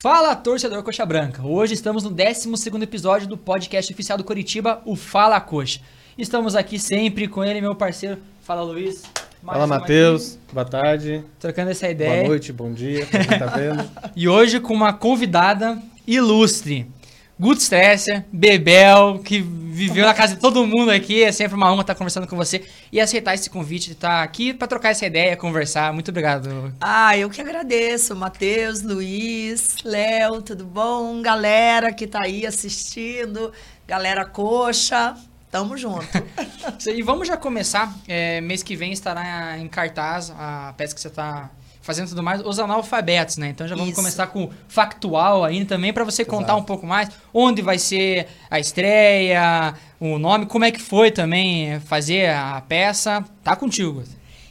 Fala, torcedor Coxa Branca! Hoje estamos no 12 episódio do podcast oficial do Curitiba, o Fala Coxa. Estamos aqui sempre com ele, meu parceiro. Fala, Luiz. Fala, Matheus. Boa tarde. Trocando essa ideia. Boa noite, bom dia, pra quem tá vendo. e hoje com uma convidada ilustre. Guto Stresser, Bebel, que viveu na casa de todo mundo aqui. É sempre uma honra estar conversando com você e aceitar esse convite de estar aqui para trocar essa ideia, conversar. Muito obrigado. Ah, eu que agradeço. Matheus, Luiz, Léo, tudo bom? Galera que tá aí assistindo, galera coxa. Tamo junto. e vamos já começar. É, mês que vem estará em cartaz a peça que você está fazendo tudo mais, os analfabetos, né? Então já vamos Isso. começar com factual ainda também para você contar Exato. um pouco mais onde vai ser a estreia, o nome, como é que foi também fazer a peça. Tá contigo.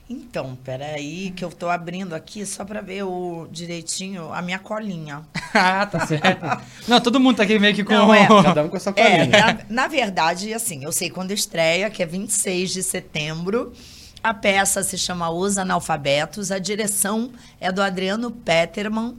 Então, peraí, que eu tô abrindo aqui só para ver o direitinho a minha colinha. ah, tá certo. Não, todo mundo tá aqui meio que com... Não, é, Cada um com a sua colinha. É, na, na verdade, assim, eu sei quando estreia, que é 26 de setembro. A peça se chama Os Analfabetos. A direção é do Adriano Peterman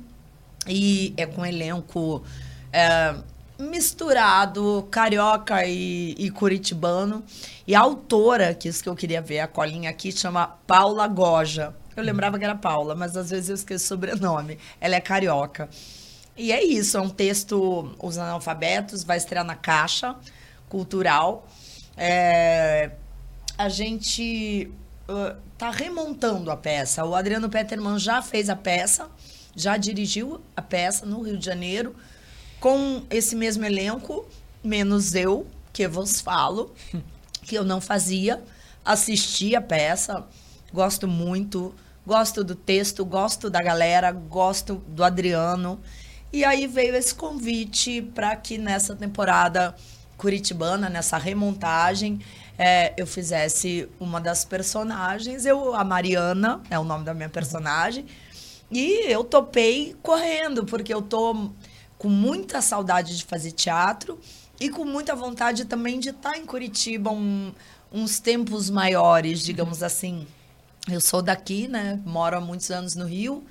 e é com elenco é, misturado, carioca e, e, curitibano. E a autora, que isso que eu queria ver, a colinha aqui, chama Paula Goja. Eu lembrava que era Paula, mas às vezes eu esqueço o sobrenome. Ela é carioca. E é isso, é um texto, Os Analfabetos, vai estrear na Caixa Cultural. É, a gente tá remontando a peça. O Adriano Peterman já fez a peça, já dirigiu a peça no Rio de Janeiro, com esse mesmo elenco, menos eu, que vos falo, que eu não fazia. Assisti a peça, gosto muito, gosto do texto, gosto da galera, gosto do Adriano. E aí veio esse convite para que nessa temporada curitibana, nessa remontagem, é, eu fizesse uma das personagens, eu a Mariana é o nome da minha personagem, e eu topei correndo porque eu tô com muita saudade de fazer teatro e com muita vontade também de estar em Curitiba um, uns tempos maiores, digamos assim. Eu sou daqui, né? Moro há muitos anos no Rio.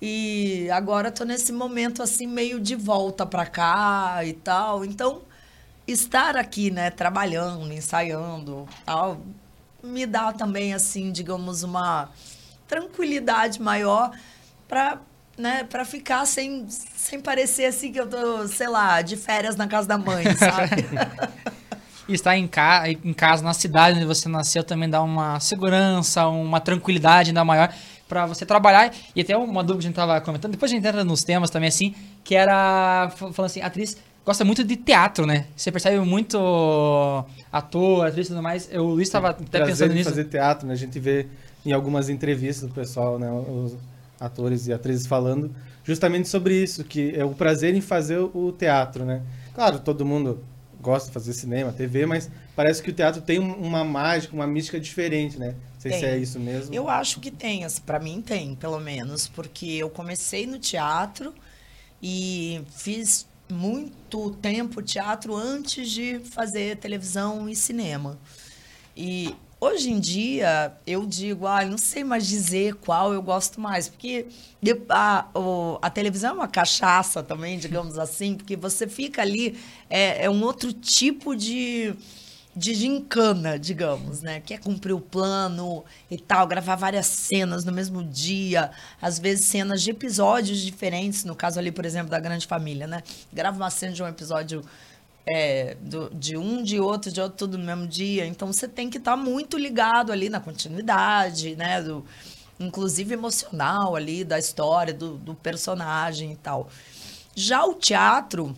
E agora tô nesse momento assim meio de volta para cá e tal. Então, estar aqui, né, trabalhando, ensaiando, tal, me dá também assim, digamos, uma tranquilidade maior para né, para ficar sem, sem parecer assim que eu tô, sei lá, de férias na casa da mãe, sabe? e estar em, ca em casa, na cidade onde você nasceu, também dá uma segurança, uma tranquilidade ainda maior para você trabalhar. E até uma dúvida que a gente tava comentando, depois a gente entra nos temas também, assim, que era, falando assim, atriz gosta muito de teatro, né? Você percebe muito ator, atriz e tudo mais. Eu, o Luiz estava até pensando nisso. fazer teatro, né? A gente vê em algumas entrevistas do pessoal, né? Os atores e atrizes falando justamente sobre isso, que é o prazer em fazer o teatro, né? Claro, todo mundo gosta de fazer cinema, TV, mas parece que o teatro tem uma mágica, uma mística diferente, né? Não sei tem. se é isso mesmo. Eu acho que tem, assim, para mim tem, pelo menos, porque eu comecei no teatro e fiz muito tempo teatro antes de fazer televisão e cinema. E hoje em dia eu digo, ah, não sei mais dizer qual eu gosto mais, porque a, a televisão é uma cachaça também, digamos assim, porque você fica ali, é, é um outro tipo de de gincana, digamos, né? Que é cumprir o plano e tal, gravar várias cenas no mesmo dia, às vezes cenas de episódios diferentes, no caso ali, por exemplo, da Grande Família, né? Grava uma cena de um episódio é, do, de um, de outro, de outro, tudo no mesmo dia. Então você tem que estar tá muito ligado ali na continuidade, né? Do, inclusive emocional ali da história, do, do personagem e tal. Já o teatro,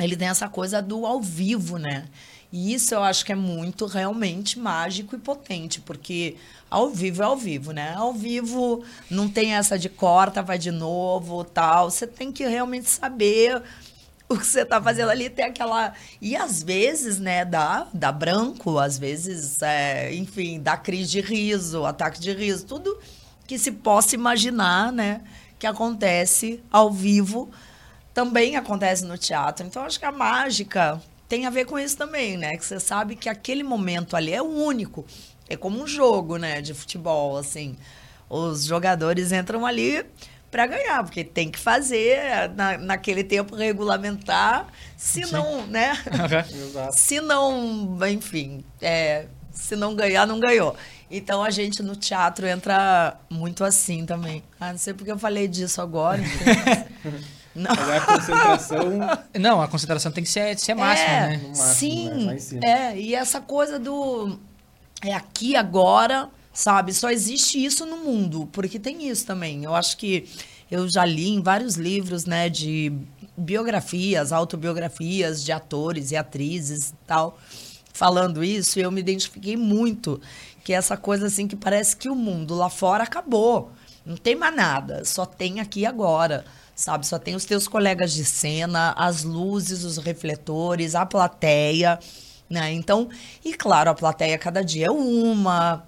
ele tem essa coisa do ao vivo, né? E isso eu acho que é muito realmente mágico e potente, porque ao vivo é ao vivo, né? Ao vivo não tem essa de corta, vai de novo, tal. Você tem que realmente saber o que você está fazendo ali, tem aquela. E às vezes, né, dá, dá branco, às vezes, é, enfim, dá crise de riso, ataque de riso, tudo que se possa imaginar, né, que acontece ao vivo, também acontece no teatro. Então, acho que a mágica tem a ver com isso também, né? Que você sabe que aquele momento ali é o único. É como um jogo, né, de futebol, assim. Os jogadores entram ali para ganhar, porque tem que fazer na, naquele tempo regulamentar, se Sim. não, né? Se não, enfim, é, se não ganhar, não ganhou. Então a gente no teatro entra muito assim também. Ah, não sei porque eu falei disso agora. não. A concentração. Não, a concentração tem que ser, ser máxima, é, né? No máximo, sim, né? Em cima. é, e essa coisa do é aqui agora, sabe? Só existe isso no mundo, porque tem isso também. Eu acho que eu já li em vários livros, né, de biografias, autobiografias de atores e atrizes e tal, falando isso, e eu me identifiquei muito que essa coisa assim que parece que o mundo lá fora acabou. Não tem mais nada, só tem aqui agora. Sabe, só tem os teus colegas de cena, as luzes, os refletores, a plateia, né? Então, e claro, a plateia cada dia é uma.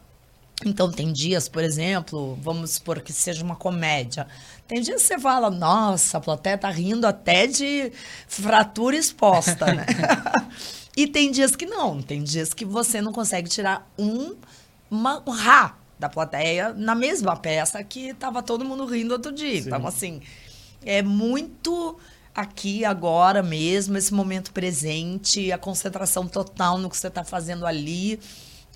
Então, tem dias, por exemplo, vamos supor que seja uma comédia. Tem dias que você fala, nossa, a plateia tá rindo até de fratura exposta, né? e tem dias que não. Tem dias que você não consegue tirar um, uma, um rá da plateia na mesma peça que tava todo mundo rindo outro dia. Sim. Então, assim, é muito aqui, agora mesmo, esse momento presente, a concentração total no que você está fazendo ali.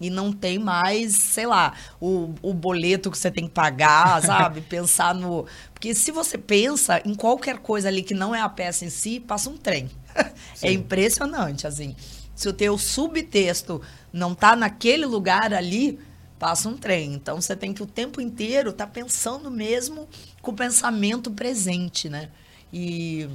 E não tem mais, sei lá, o, o boleto que você tem que pagar, sabe? Pensar no. Porque se você pensa em qualquer coisa ali que não é a peça em si, passa um trem. é impressionante, assim. Se o teu subtexto não tá naquele lugar ali, passa um trem. Então você tem que o tempo inteiro estar pensando mesmo com o pensamento presente, né? E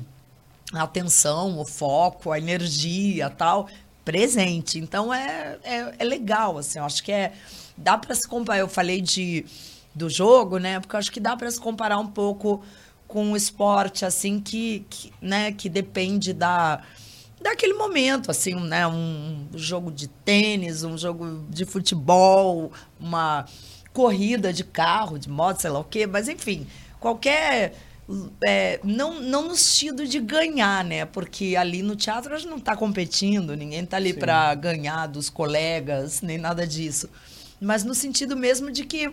a atenção, o foco, a energia, tal, presente. Então é, é, é legal, assim. Eu acho que é dá para se comparar. Eu falei de do jogo, né? Porque eu acho que dá para se comparar um pouco com o esporte, assim, que, que, né, que depende da daquele momento, assim, né? Um jogo de tênis, um jogo de futebol, uma corrida de carro, de moto, sei lá o quê, mas enfim, qualquer. é, não, não no sentido de ganhar, né? Porque ali no teatro a gente não está competindo, ninguém está ali para ganhar dos colegas, nem nada disso. Mas no sentido mesmo de que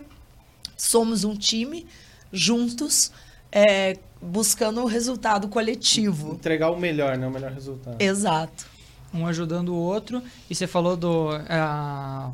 somos um time juntos, é, buscando um resultado coletivo. Entregar o melhor, né? O melhor resultado. Exato. Um ajudando o outro. E você falou do. a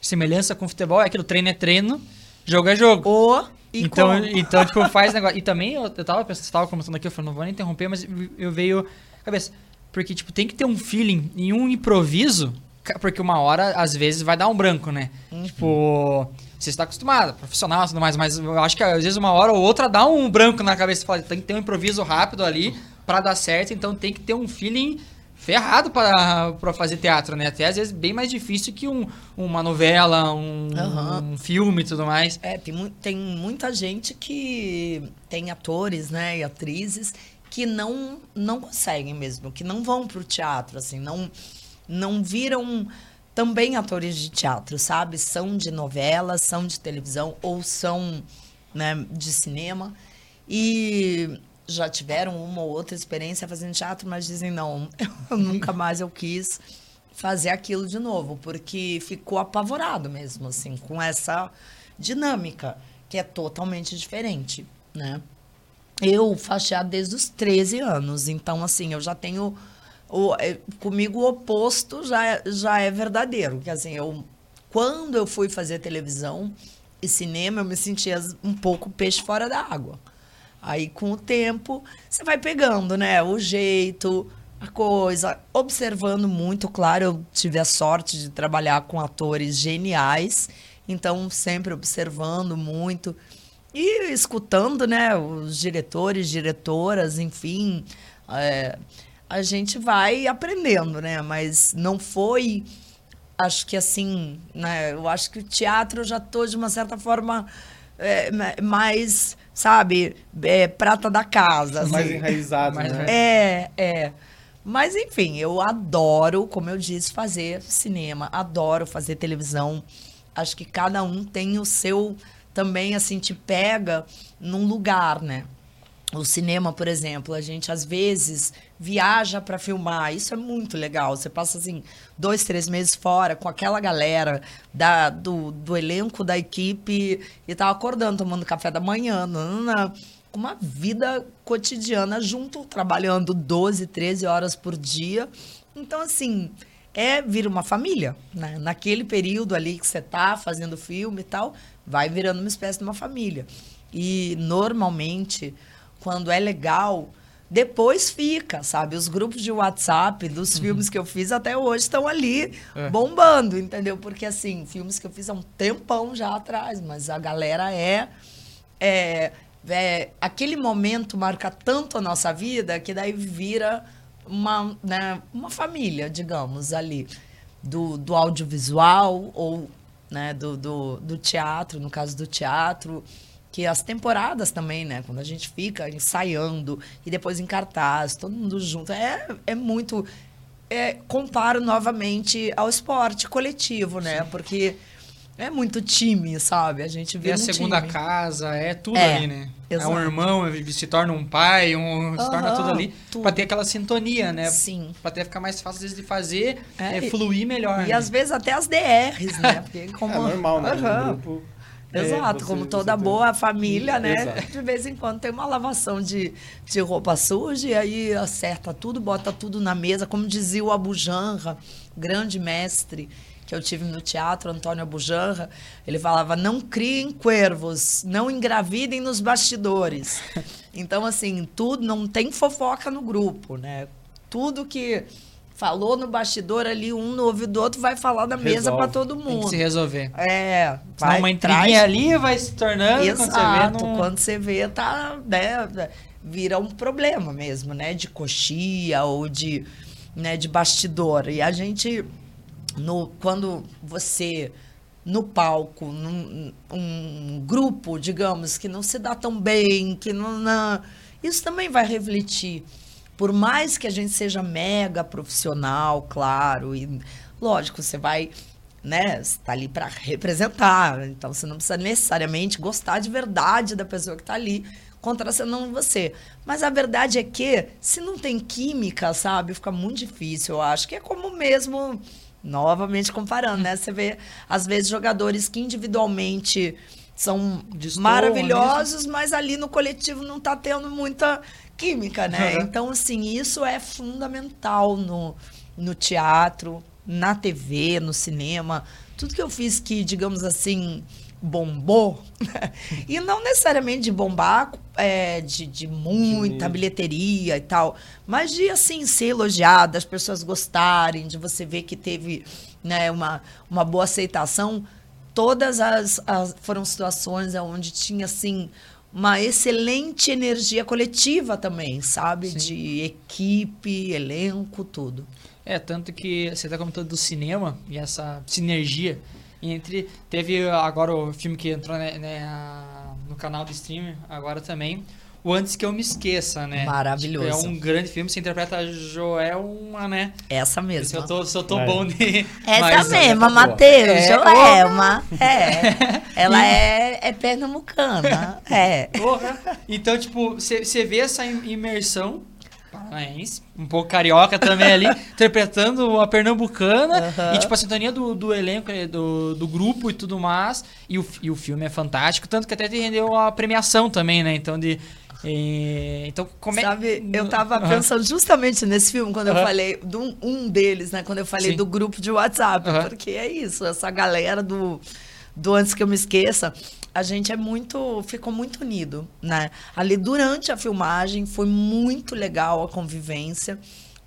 semelhança com futebol, é aquilo, treino é treino, jogo é jogo. O e então, como. então, tipo, faz negócio. E também, eu, eu tava pensando, você tava comentando aqui, eu falei, não vou nem interromper, mas eu veio cabeça. Porque, tipo, tem que ter um feeling e um improviso, porque uma hora, às vezes, vai dar um branco, né? Tipo, você está acostumado, profissional e tudo mais, mas eu acho que às vezes uma hora ou outra dá um branco na cabeça. Fala, tem que ter um improviso rápido ali pra dar certo, então tem que ter um feeling ferrado pra fazer teatro, né? Até às vezes bem mais difícil que um, uma novela, um, Aham. um filme e tudo mais. É, tem, mu- tem muita gente que tem atores, né, e atrizes que não não conseguem mesmo, que não vão pro teatro, assim, não não viram também atores de teatro, sabe? São de novela, são de televisão ou são, né, de cinema e já tiveram uma ou outra experiência fazendo teatro, mas dizem não, eu nunca mais eu quis fazer aquilo de novo, porque ficou apavorado mesmo, assim, com essa dinâmica, que é totalmente diferente, né? Eu faço desde os 13 anos, então, assim, eu já tenho... O, é, comigo o oposto já, é- já é verdadeiro, que assim, eu... Quando eu fui fazer televisão e cinema, eu me sentia um pouco peixe fora da água. Aí, com o tempo, você vai pegando, né? O jeito, a coisa, observando muito, claro, eu tive a sorte de trabalhar com atores geniais, então sempre observando muito e escutando, né, os diretores, diretoras, enfim, é, a gente vai aprendendo, né, mas não foi, acho que assim, né, eu acho que o teatro eu já tô de uma certa forma é, ma- mais, sabe, é, prata da casa, Mais assim. enraizado, Mais né? É, é. Mas enfim, eu adoro, como eu disse, fazer cinema, adoro fazer televisão. Acho que cada um tem o seu também assim te pega num lugar, né? O cinema, por exemplo, a gente às vezes viaja para filmar. Isso é muito legal. Você passa assim dois, três meses fora com aquela galera da, do, do elenco da equipe e tá acordando, tomando café da manhã. nanana. uma vida cotidiana junto, trabalhando 12, 13 horas por dia. Então, assim, é vir uma família. Né? Naquele período ali que você tá fazendo filme e tal, vai virando uma espécie de uma família. E normalmente, quando é legal, depois fica, sabe? Os grupos de WhatsApp dos uhum. filmes que eu fiz até hoje estão ali é. bombando, entendeu? Porque, assim, filmes que eu fiz há um tempão já atrás, mas a galera é, é, é. aquele momento marca tanto a nossa vida que daí vira uma, né, uma família, digamos, ali. Do, do audiovisual ou né, do, do, do teatro, no caso do teatro que as temporadas também, né? Quando a gente fica ensaiando e depois em cartaz, todo mundo junto, é, é muito. É, comparo novamente ao esporte coletivo, né? Sim. Porque é muito time, sabe? A gente vê. É a segunda time. casa, é tudo é, ali, né? Exato. É um irmão, se torna um pai, um, se torna tudo ali. Tudo. Pra ter aquela sintonia, né? Sim. Pra ter, ficar mais fácil de fazer, é, é fluir melhor. E né? às vezes até as DRs, né? Porque como... É normal, né? Uhum. grupo é, Exato, é, como toda boa família, né? Exato. De vez em quando tem uma lavação de, de roupa suja e aí acerta tudo, bota tudo na mesa, como dizia o Abujanra, grande mestre que eu tive no teatro, Antônio Abujanra, ele falava: não criem cuervos, não engravidem nos bastidores. Então, assim, tudo, não tem fofoca no grupo, né? Tudo que falou no bastidor ali, um no ouvido do outro, vai falar na Resolve. mesa para todo mundo. Tem que se resolver. É. Vai, uma intriguinha ali vai se tornando. Exato. Quando você vê, não... quando você vê, tá, né, vira um problema mesmo, né? De coxia ou de, né, de bastidor. E a gente, no, quando você no palco, num um grupo, digamos, que não se dá tão bem, que não, não isso também vai refletir por mais que a gente seja mega profissional, claro, e lógico, você vai, né, está ali para representar, então você não precisa necessariamente gostar de verdade da pessoa que está ali contracenando você. Mas a verdade é que, se não tem química, sabe, fica muito difícil, eu acho que é como mesmo, novamente comparando, né, você vê, às vezes, jogadores que individualmente são Destoam, maravilhosos, né? mas ali no coletivo não está tendo muita química, né? Uhum. Então, assim, isso é fundamental no, no teatro, na TV, no cinema. Tudo que eu fiz que, digamos assim, bombou, e não necessariamente de bombar é, de, de muita bilheteria e tal, mas de, assim, ser elogiada, as pessoas gostarem, de você ver que teve né, uma, uma boa aceitação. Todas as, as foram situações onde tinha, assim, uma excelente energia coletiva também, sabe? Sim. De equipe, elenco, tudo. É, tanto que você está comentando do cinema e essa sinergia entre. Teve agora o filme que entrou né, né, no canal do streaming, agora também, o Antes Que Eu Me Esqueça, né? Maravilhoso. Tipo, é um grande filme, você interpreta a Joelma, né? Essa mesmo. Se eu tô, se eu tô é. bom de... Essa Mas, mesma, tá Matheus, é, Joelma. É. Ela é, é pernambucana. É. Então, tipo, você vê essa imersão paranaense, um pouco carioca também ali, interpretando a pernambucana uhum. e tipo a sintonia do, do elenco, eh, do, do grupo e tudo mais. E o, e o filme é fantástico, tanto que até te rendeu a premiação também, né? Então de e, então, como é... Sabe, eu tava uhum. pensando justamente nesse filme, quando uhum. eu falei, de um, um, deles, né? Quando eu falei Sim. do grupo de WhatsApp, uhum. porque é isso, essa galera do, do Antes Que Eu Me Esqueça, a gente é muito, ficou muito unido, né? Ali durante a filmagem foi muito legal a convivência.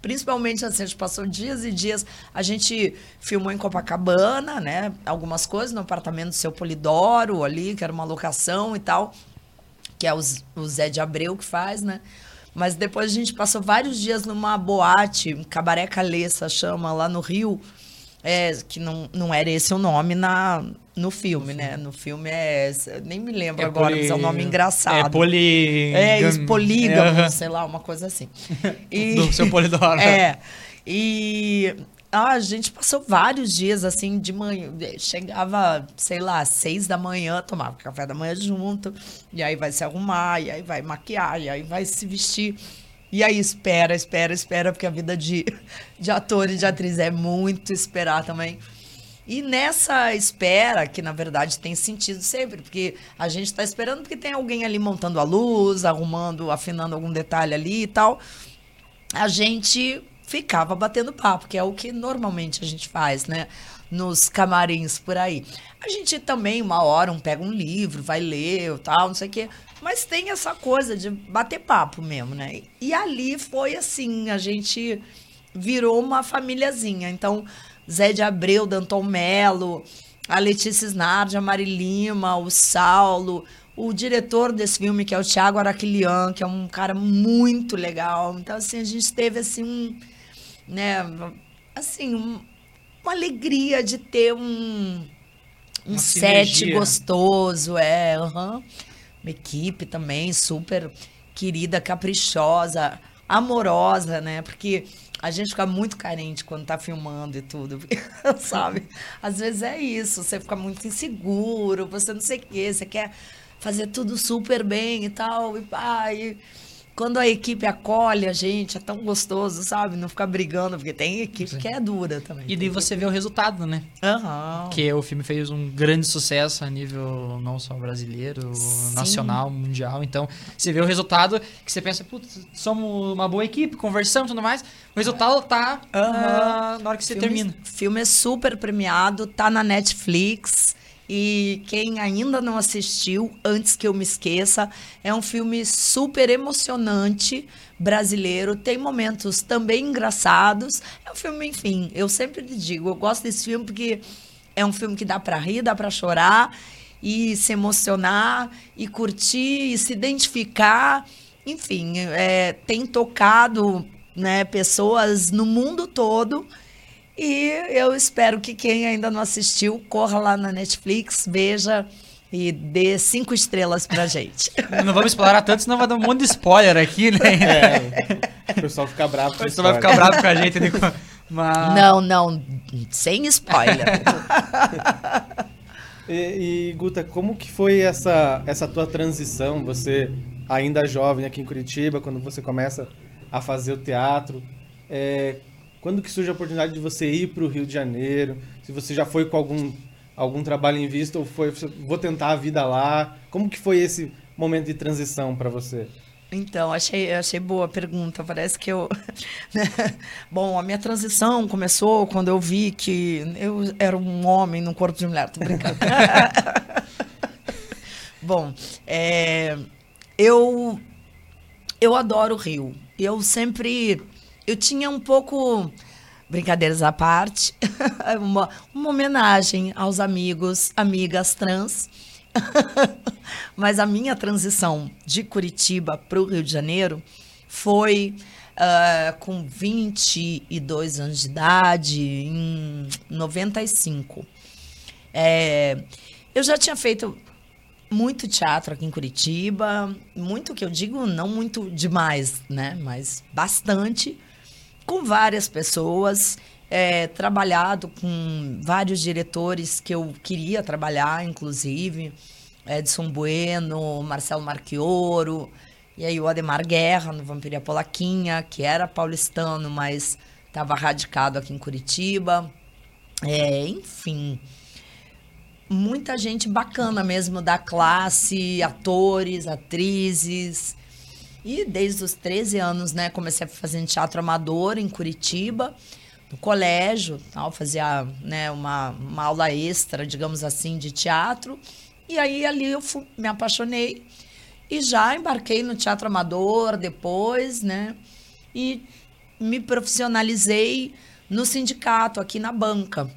Principalmente assim, a gente passou dias e dias. A gente filmou em Copacabana, né? Algumas coisas no apartamento do seu Polidoro ali, que era uma locação e tal que é o, o Zé de Abreu que faz, né? Mas depois a gente passou vários dias numa boate, Cabaré Caleça chama, lá no Rio. É, que não, não era esse o nome na, no filme, né? No filme é. Nem me lembro é agora, poli... mas é um nome engraçado. É poli. É, isso, polígamo, é. sei lá, uma coisa assim. E, Do seu polidoro. É. E a gente passou vários dias assim de manhã. Chegava, sei lá, seis da manhã, tomava café da manhã junto. E aí vai se arrumar, e aí vai maquiar, e aí vai se vestir. E aí espera, espera, espera, porque a vida de, de ator e de atriz é muito esperar também. E nessa espera, que na verdade tem sentido sempre, porque a gente está esperando porque tem alguém ali montando a luz, arrumando, afinando algum detalhe ali e tal, a gente ficava batendo papo, que é o que normalmente a gente faz, né? Nos camarins por aí. A gente também, uma hora, um pega um livro, vai ler, tal, não sei o quê. Mas tem essa coisa de bater papo mesmo, né? E ali foi assim, a gente virou uma famíliazinha. Então, Zé de Abreu, Danton Melo, a Letícia Snardi, a Mari Lima, o Saulo, o diretor desse filme, que é o Thiago Araquilian, que é um cara muito legal. Então, assim, a gente teve, assim, um, né, assim, um, uma alegria de ter um, um set sinergia. gostoso, é, aham. Uma equipe também super querida, caprichosa, amorosa, né? Porque a gente fica muito carente quando tá filmando e tudo, sabe? Às vezes é isso, você fica muito inseguro, você não sei o quê, você quer fazer tudo super bem e tal, e pá, e quando a equipe acolhe a gente, é tão gostoso, sabe? Não ficar brigando, porque tem equipe que é dura também. E daí você vê o resultado, né? Aham. Que o filme fez um grande sucesso a nível não só brasileiro, Sim. nacional, mundial. Então, você vê o resultado que você pensa, putz, somos uma boa equipe, conversamos e tudo mais. O resultado tá ah, na hora que você filme, termina. filme é super premiado, tá na Netflix. E quem ainda não assistiu, antes que eu me esqueça, é um filme super emocionante, brasileiro. Tem momentos também engraçados. É um filme, enfim, eu sempre digo, eu gosto desse filme porque é um filme que dá pra rir, dá pra chorar e se emocionar e curtir e se identificar. Enfim, é, tem tocado né, pessoas no mundo todo. E eu espero que quem ainda não assistiu, corra lá na Netflix, veja e dê cinco estrelas pra gente. Não vamos explorar tanto, senão vai dar um monte de spoiler aqui, né? É, o pessoal fica bravo com Você isso. vai ficar bravo com a gente. né? Mas... Não, não, sem spoiler. E, e, Guta, como que foi essa, essa tua transição? Você ainda jovem aqui em Curitiba, quando você começa a fazer o teatro, é, quando que surge a oportunidade de você ir para o Rio de Janeiro? Se você já foi com algum, algum trabalho em vista ou foi, vou tentar a vida lá? Como que foi esse momento de transição para você? Então, achei, achei boa a pergunta. Parece que eu. né? Bom, a minha transição começou quando eu vi que eu era um homem num corpo de mulher. Tô brincando. Bom, é, eu, eu adoro o Rio. Eu sempre. Eu tinha um pouco. Brincadeiras à parte, uma, uma homenagem aos amigos, amigas trans. Mas a minha transição de Curitiba para o Rio de Janeiro foi ah, com 22 anos de idade, em 95. É, eu já tinha feito muito teatro aqui em Curitiba, muito que eu digo, não muito demais, né? Mas bastante, com várias pessoas, é, trabalhado com vários diretores que eu queria trabalhar, inclusive. Edson Bueno, Marcelo Marchioro, e aí o Ademar Guerra, no Vampiria Polaquinha, que era paulistano, mas estava radicado aqui em Curitiba. É, enfim, muita gente bacana mesmo da classe, atores, atrizes. E desde os 13 anos, né, comecei a fazer teatro amador em Curitiba, no colégio, tal, fazia, né, uma, uma aula extra, digamos assim, de teatro. E aí ali eu fu- me apaixonei e já embarquei no teatro amador depois, né? E me profissionalizei no sindicato aqui na banca,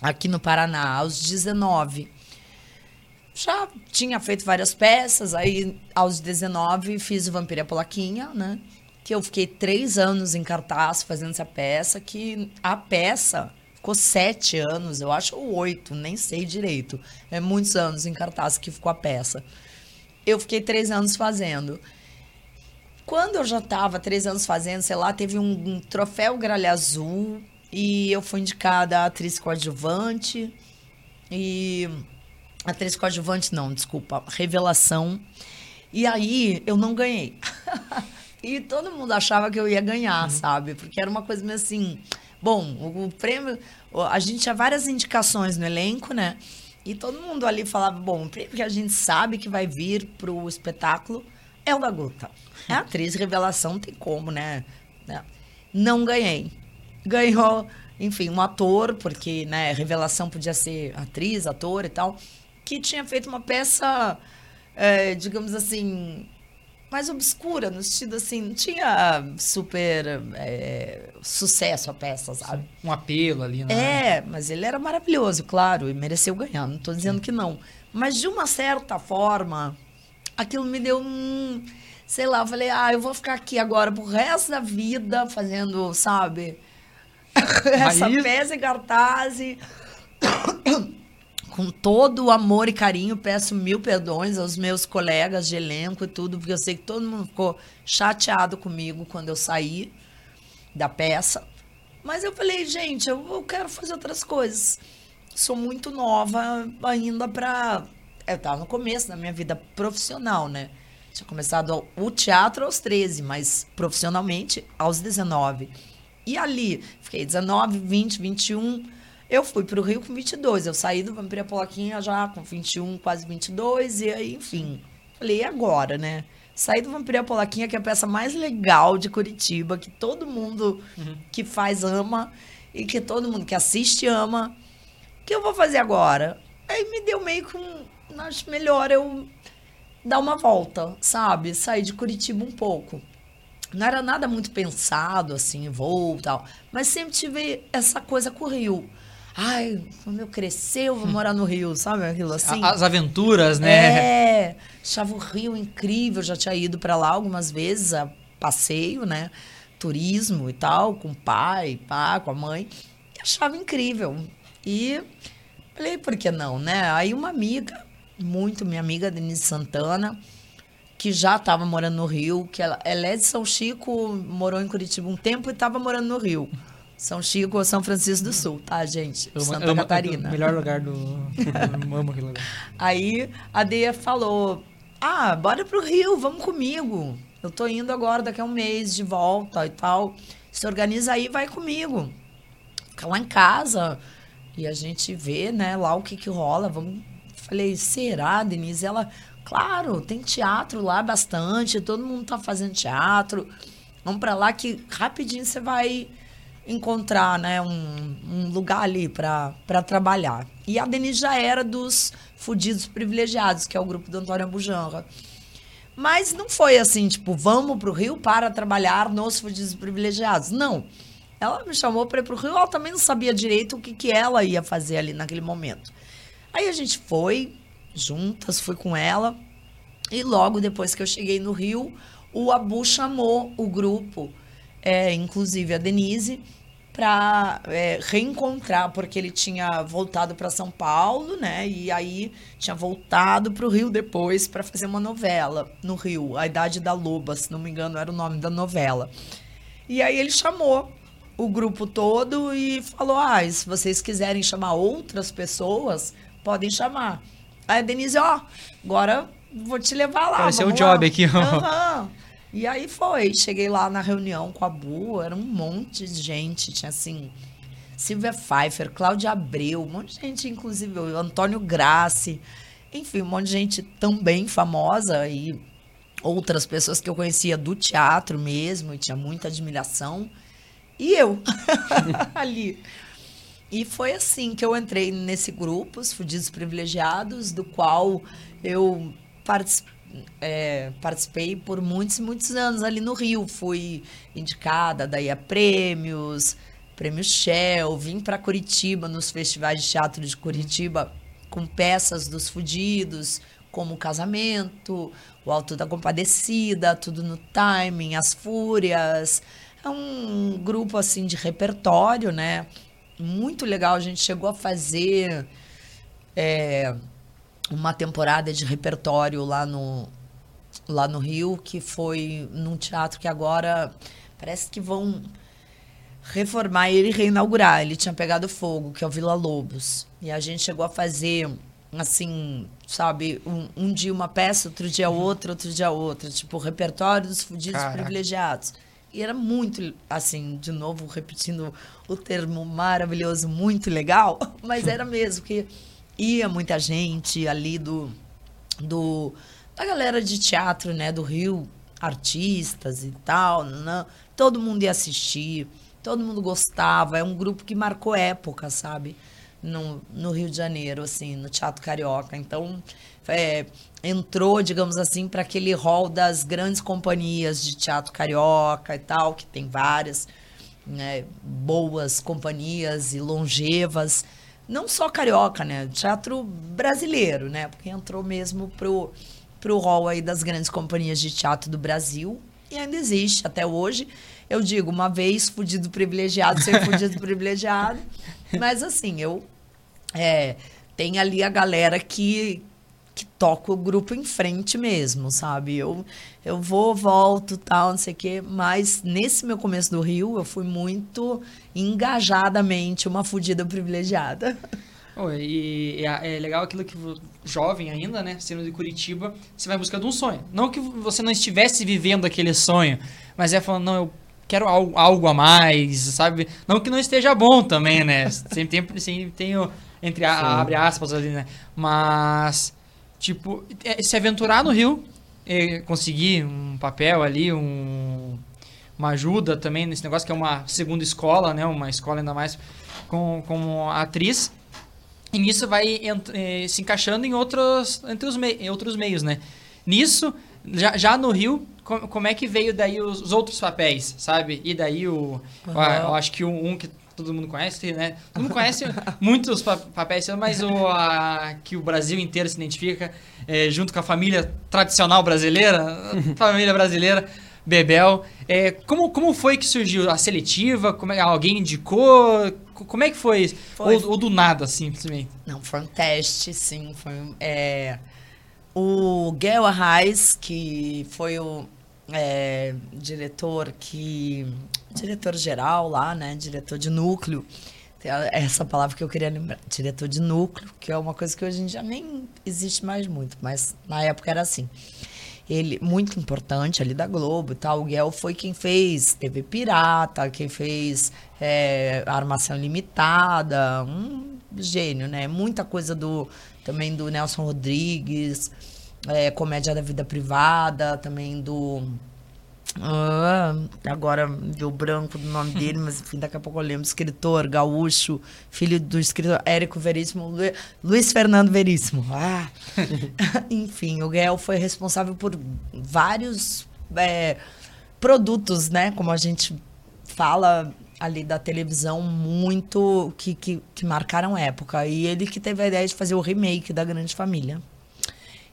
aqui no Paraná, aos 19. Já tinha feito várias peças, aí aos 19 fiz o Vampira Polaquinha, né? Que eu fiquei três anos em cartaz fazendo essa peça, que a peça ficou sete anos, eu acho, ou oito, nem sei direito. É muitos anos em cartaz que ficou a peça. Eu fiquei três anos fazendo. Quando eu já estava três anos fazendo, sei lá, teve um, um troféu Gralha Azul e eu fui indicada a atriz coadjuvante e atriz coadjuvante não, desculpa, revelação. E aí eu não ganhei. e todo mundo achava que eu ia ganhar, sabe? Porque era uma coisa meio assim, Bom, o, o prêmio, a gente tinha várias indicações no elenco, né? E todo mundo ali falava, bom, o prêmio que a gente sabe que vai vir pro espetáculo é o da Guta. É a atriz revelação, não tem como, né? Né? Não ganhei. Ganhou, enfim, um ator, porque, né, revelação podia ser atriz, ator e tal, que tinha feito uma peça, é, digamos assim, mais obscura, no sentido assim, não tinha super é, sucesso a peça, sabe? Um apelo ali, né? É, mas ele era maravilhoso, claro, e mereceu ganhar, não estou dizendo que não. Mas de uma certa forma, aquilo me deu um. Sei lá, eu falei, ah, eu vou ficar aqui agora pro resto da vida fazendo, sabe? Essa peça em cartaz e. Com todo o amor e carinho, peço mil perdões aos meus colegas de elenco e tudo, porque eu sei que todo mundo ficou chateado comigo quando eu saí da peça. Mas eu falei, gente, eu, eu quero fazer outras coisas. Sou muito nova ainda pra. Eu tava no começo da minha vida profissional, né? Tinha começado o teatro aos 13, mas profissionalmente aos 19. E ali, fiquei 19, 20, 21. Eu fui pro Rio com 22. Eu saí do Vampira Polaquinha já com 21, quase 22. E aí, enfim. Falei, e agora, né? Saí do Vampira Polaquinha, que é a peça mais legal de Curitiba, que todo mundo que faz ama e que todo mundo que assiste ama. O que eu vou fazer agora? Aí me deu meio que um. Acho melhor eu dar uma volta, sabe? Sair de Curitiba um pouco. Não era nada muito pensado, assim, vou e tal. Mas sempre tive essa coisa com o Rio. Ai, quando eu crescer, eu vou morar no Rio, sabe? Aquilo assim. As aventuras, né? É, achava o Rio incrível, já tinha ido para lá algumas vezes a passeio, né? Turismo e tal, com o pai, pá, com a mãe. E achava incrível. E falei, por que não, né? Aí uma amiga, muito minha amiga, Denise Santana, que já estava morando no Rio, que ela, ela é de São Chico, morou em Curitiba um tempo e estava morando no Rio. São Chico ou São Francisco do Sul, tá, gente? Eu Santa eu Catarina. o Melhor lugar do. eu amo aquele lugar. Aí a Deia falou: Ah, bora pro Rio, vamos comigo. Eu tô indo agora, daqui a um mês, de volta e tal. Se organiza aí, vai comigo. Fica lá em casa e a gente vê, né, lá o que que rola. Vamos. Falei, será, Denise? Ela, claro, tem teatro lá bastante, todo mundo tá fazendo teatro. Vamos pra lá que rapidinho você vai encontrar né, um, um lugar ali para trabalhar. E a Denise já era dos Fudidos Privilegiados, que é o grupo do Antônio Bujanra. Mas não foi assim, tipo, vamos pro Rio para trabalhar nos Fudidos Privilegiados. Não. Ela me chamou para ir pro Rio, ela também não sabia direito o que, que ela ia fazer ali naquele momento. Aí a gente foi juntas, fui com ela. E logo depois que eu cheguei no Rio, o Abu chamou o grupo, é, inclusive a Denise, para reencontrar, porque ele tinha voltado para São Paulo, né? E aí tinha voltado para o Rio depois para fazer uma novela no Rio, A Idade da Loba, se não me engano, era o nome da novela. E aí ele chamou o grupo todo e falou: Ah, se vocês quiserem chamar outras pessoas, podem chamar. Aí a Denise, ó, agora vou te levar lá. Apareceu vamos o job aqui, ó. Aham. E aí foi. Cheguei lá na reunião com a Bu, era um monte de gente. Tinha assim. Silvia Pfeiffer, Cláudia Abreu, um monte de gente, inclusive o Antônio Grassi, enfim, um monte de gente também famosa e outras pessoas que eu conhecia do teatro mesmo e tinha muita admiração. E eu, ali. E foi assim que eu entrei nesse grupo, os Fudidos Privilegiados, do qual eu partici- é, participei por muitos e muitos anos ali no Rio. Fui indicada daí a prêmios, prêmio Shell, vim para Curitiba, nos festivais de teatro de Curitiba, com peças dos Fudidos, como o Casamento, o Alto da Compadecida, Tudo no Timing, As Fúrias. É um grupo assim de repertório, né? Muito legal. A gente chegou a fazer é, uma temporada de repertório lá no, lá no Rio, que foi num teatro que agora parece que vão reformar ele e reinaugurar. Ele tinha pegado fogo, que é o Vila Lobos. E a gente chegou a fazer, assim, sabe, um, um dia uma peça, outro dia outra, outro dia outra. Tipo, repertório dos fudidos Caraca. privilegiados. E era muito, assim, de novo, repetindo o termo maravilhoso, muito legal, mas era mesmo, que ia muita gente ali do, do da galera de teatro, né, do Rio, artistas e tal, não, todo mundo ia assistir, todo mundo gostava, é um grupo que marcou época, sabe? No, no Rio de Janeiro, assim, no Teatro Carioca. Então, é, entrou, digamos assim, para aquele hall das grandes companhias de teatro carioca e tal, que tem várias né, boas companhias e longevas. Não só carioca, né? Teatro brasileiro, né? Porque entrou mesmo pro, pro hall aí das grandes companhias de teatro do Brasil e ainda existe até hoje. Eu digo, uma vez fudido privilegiado, ser fudido privilegiado. Mas assim, eu é, tem ali a galera que, que toca o grupo em frente mesmo, sabe? Eu, eu vou, volto, tal, não sei o quê. Mas nesse meu começo do Rio, eu fui muito engajadamente uma fudida privilegiada. Oh, e é, é, legal aquilo que jovem ainda, né, sendo de Curitiba, você vai buscando um sonho. Não que você não estivesse vivendo aquele sonho, mas é falando, não, eu quero algo, algo a mais, sabe? Não que não esteja bom também, né? Sempre tem, sempre tem o, entre a, abre aspas ali, né? Mas Tipo, é, se aventurar no Rio, conseguir um papel ali, um, uma ajuda também nesse negócio, que é uma segunda escola, né? Uma escola ainda mais com, como atriz. E nisso vai eh, se encaixando em outros, entre os em outros meios, né? Nisso, já, já no Rio, como é que veio daí os, os outros papéis, sabe? E daí o... Uhum. Eu, eu, acho que um, um que todo mundo conhece, né? Todo mundo conhece muitos papéis, mas o a, que o Brasil inteiro se identifica, é, junto com a família tradicional brasileira, família brasileira, Bebel. É, como, como foi que surgiu a seletiva? Como é, alguém indicou? Como é que foi? foi. Ou, ou, do nada, simplesmente? Não, foi um teste, sim. Foi, é, o Gael Arraes, que foi o é, diretor que diretor-geral lá, né? Diretor de núcleo. Essa palavra que eu queria lembrar. Diretor de núcleo, que é uma coisa que hoje em dia nem existe mais muito, mas na época era assim. Ele, muito importante ali da Globo e tal. O Guel foi quem fez TV Pirata, quem fez é, Armação Limitada. Um gênio, né? Muita coisa do também do Nelson Rodrigues, é, Comédia da Vida Privada, também do ah, agora deu branco do nome dele, mas enfim, daqui a pouco eu lembro. Escritor, gaúcho, filho do escritor Érico Veríssimo, Lu, Luiz Fernando Veríssimo. Ah. enfim, o Gael foi responsável por vários é, produtos, né? Como a gente fala ali da televisão, muito que, que, que marcaram época. E ele que teve a ideia de fazer o remake da Grande Família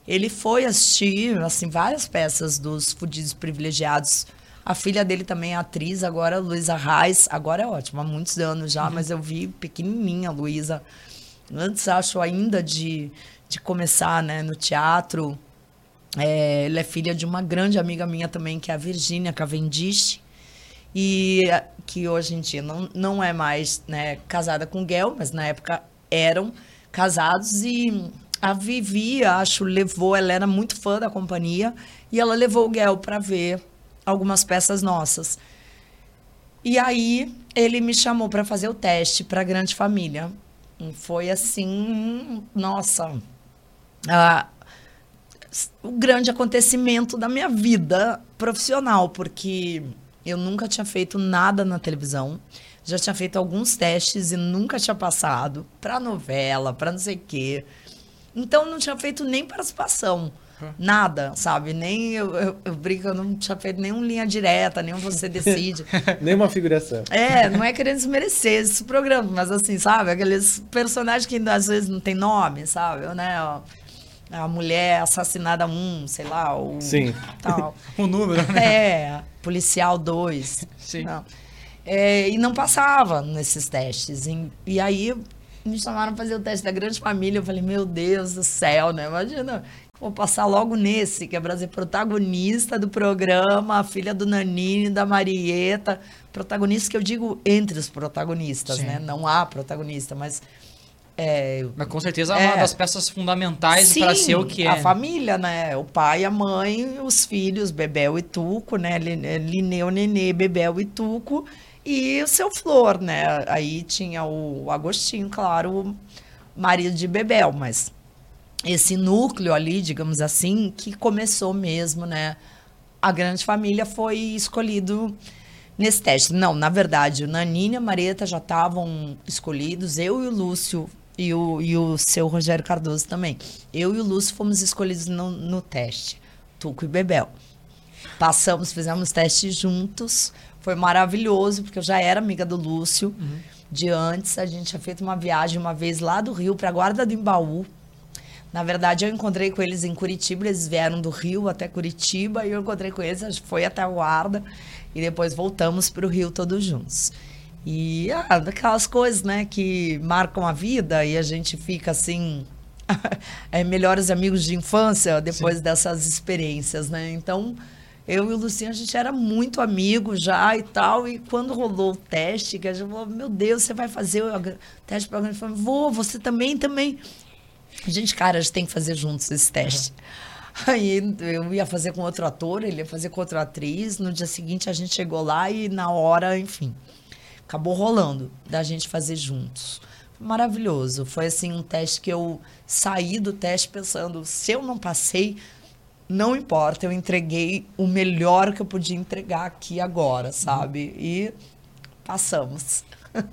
ele foi assistir assim várias peças dos Fudidos Privilegiados. A filha dele também é atriz, agora Luísa Reis, agora é ótima, há muitos anos já, uhum. mas eu vi pequenininha Luísa. Antes, acho, ainda de, de começar né, no teatro. É, ela é filha de uma grande amiga minha também, que é a Virgínia Cavendish. E que hoje em dia não, não é mais né, casada com o Gel, mas na época eram casados e a Vivi, acho, levou, ela era muito fã da companhia, e ela levou o Guel para ver algumas peças nossas. E aí ele me chamou para fazer o teste para Grande Família. Foi assim, nossa, a, o grande acontecimento da minha vida profissional, porque eu nunca tinha feito nada na televisão. Já tinha feito alguns testes e nunca tinha passado para novela, para não sei o quê. Então não tinha feito nem participação. Nada, sabe? Nem eu, eu, eu, brinco, eu não tinha feito nenhuma linha direta, nenhum você decide. nem uma figuração. É, não é querendo desmerecer esse programa, mas assim, sabe? Aqueles personagens que às vezes não tem nome, sabe? Né? A mulher assassinada um, sei lá, o. Sim. Tal. o número, né? É, policial dois. Sim. Não. É, e não passava nesses testes. E, e aí me chamaram para fazer o teste da grande família. Eu falei, meu Deus do céu, né? Imagina, vou passar logo nesse, que é para ser protagonista do programa, a filha do Nanini, da Marieta. Protagonista que eu digo entre os protagonistas, Sim. né? Não há protagonista, mas É, Mas com certeza é É. uma das peças fundamentais para ser o que é. a família, né? O pai, a mãe, os filhos, Bebel e Tuco, né? Lin- Lineu, Nenê, Bebel e Tuco. E o seu Flor, né? Aí tinha o Agostinho, claro, o marido de Bebel, mas esse núcleo ali, digamos assim, que começou mesmo, né? A grande família foi escolhido nesse teste. Não, na verdade, o Nanine e a Marieta já estavam escolhidos, eu e o Lúcio e o, e o seu Rogério Cardoso também. Eu e o Lúcio fomos escolhidos no, no teste, Tuco e Bebel. Passamos, fizemos teste juntos. Foi maravilhoso, porque eu já era amiga do Lúcio de antes. A gente tinha feito uma viagem uma vez lá do Rio para Guarda do Embaú. Na verdade, eu encontrei com eles em Curitiba. Eles vieram do Rio até Curitiba e eu encontrei com eles. A gente foi até a Guarda e depois voltamos para o Rio todos juntos. E ah, daquelas coisas, né, que marcam a vida e a gente fica assim. é, melhores amigos de infância depois dessas experiências, né? Então, eu e o Lucinho, a gente era muito amigo já e tal. E quando rolou o teste, que a gente falou, meu Deus, você vai fazer o teste para a falou, vou, você também, também. Gente, cara, a gente tem que fazer juntos esse teste. Aí eu ia fazer com outro ator, ele ia fazer com outra atriz. No dia seguinte a gente chegou lá e na hora, enfim, acabou rolando da gente fazer juntos. Foi maravilhoso. Foi assim um teste que eu saí do teste pensando, se eu não passei, não importa, eu entreguei o melhor que eu podia entregar aqui agora, sabe? E passamos.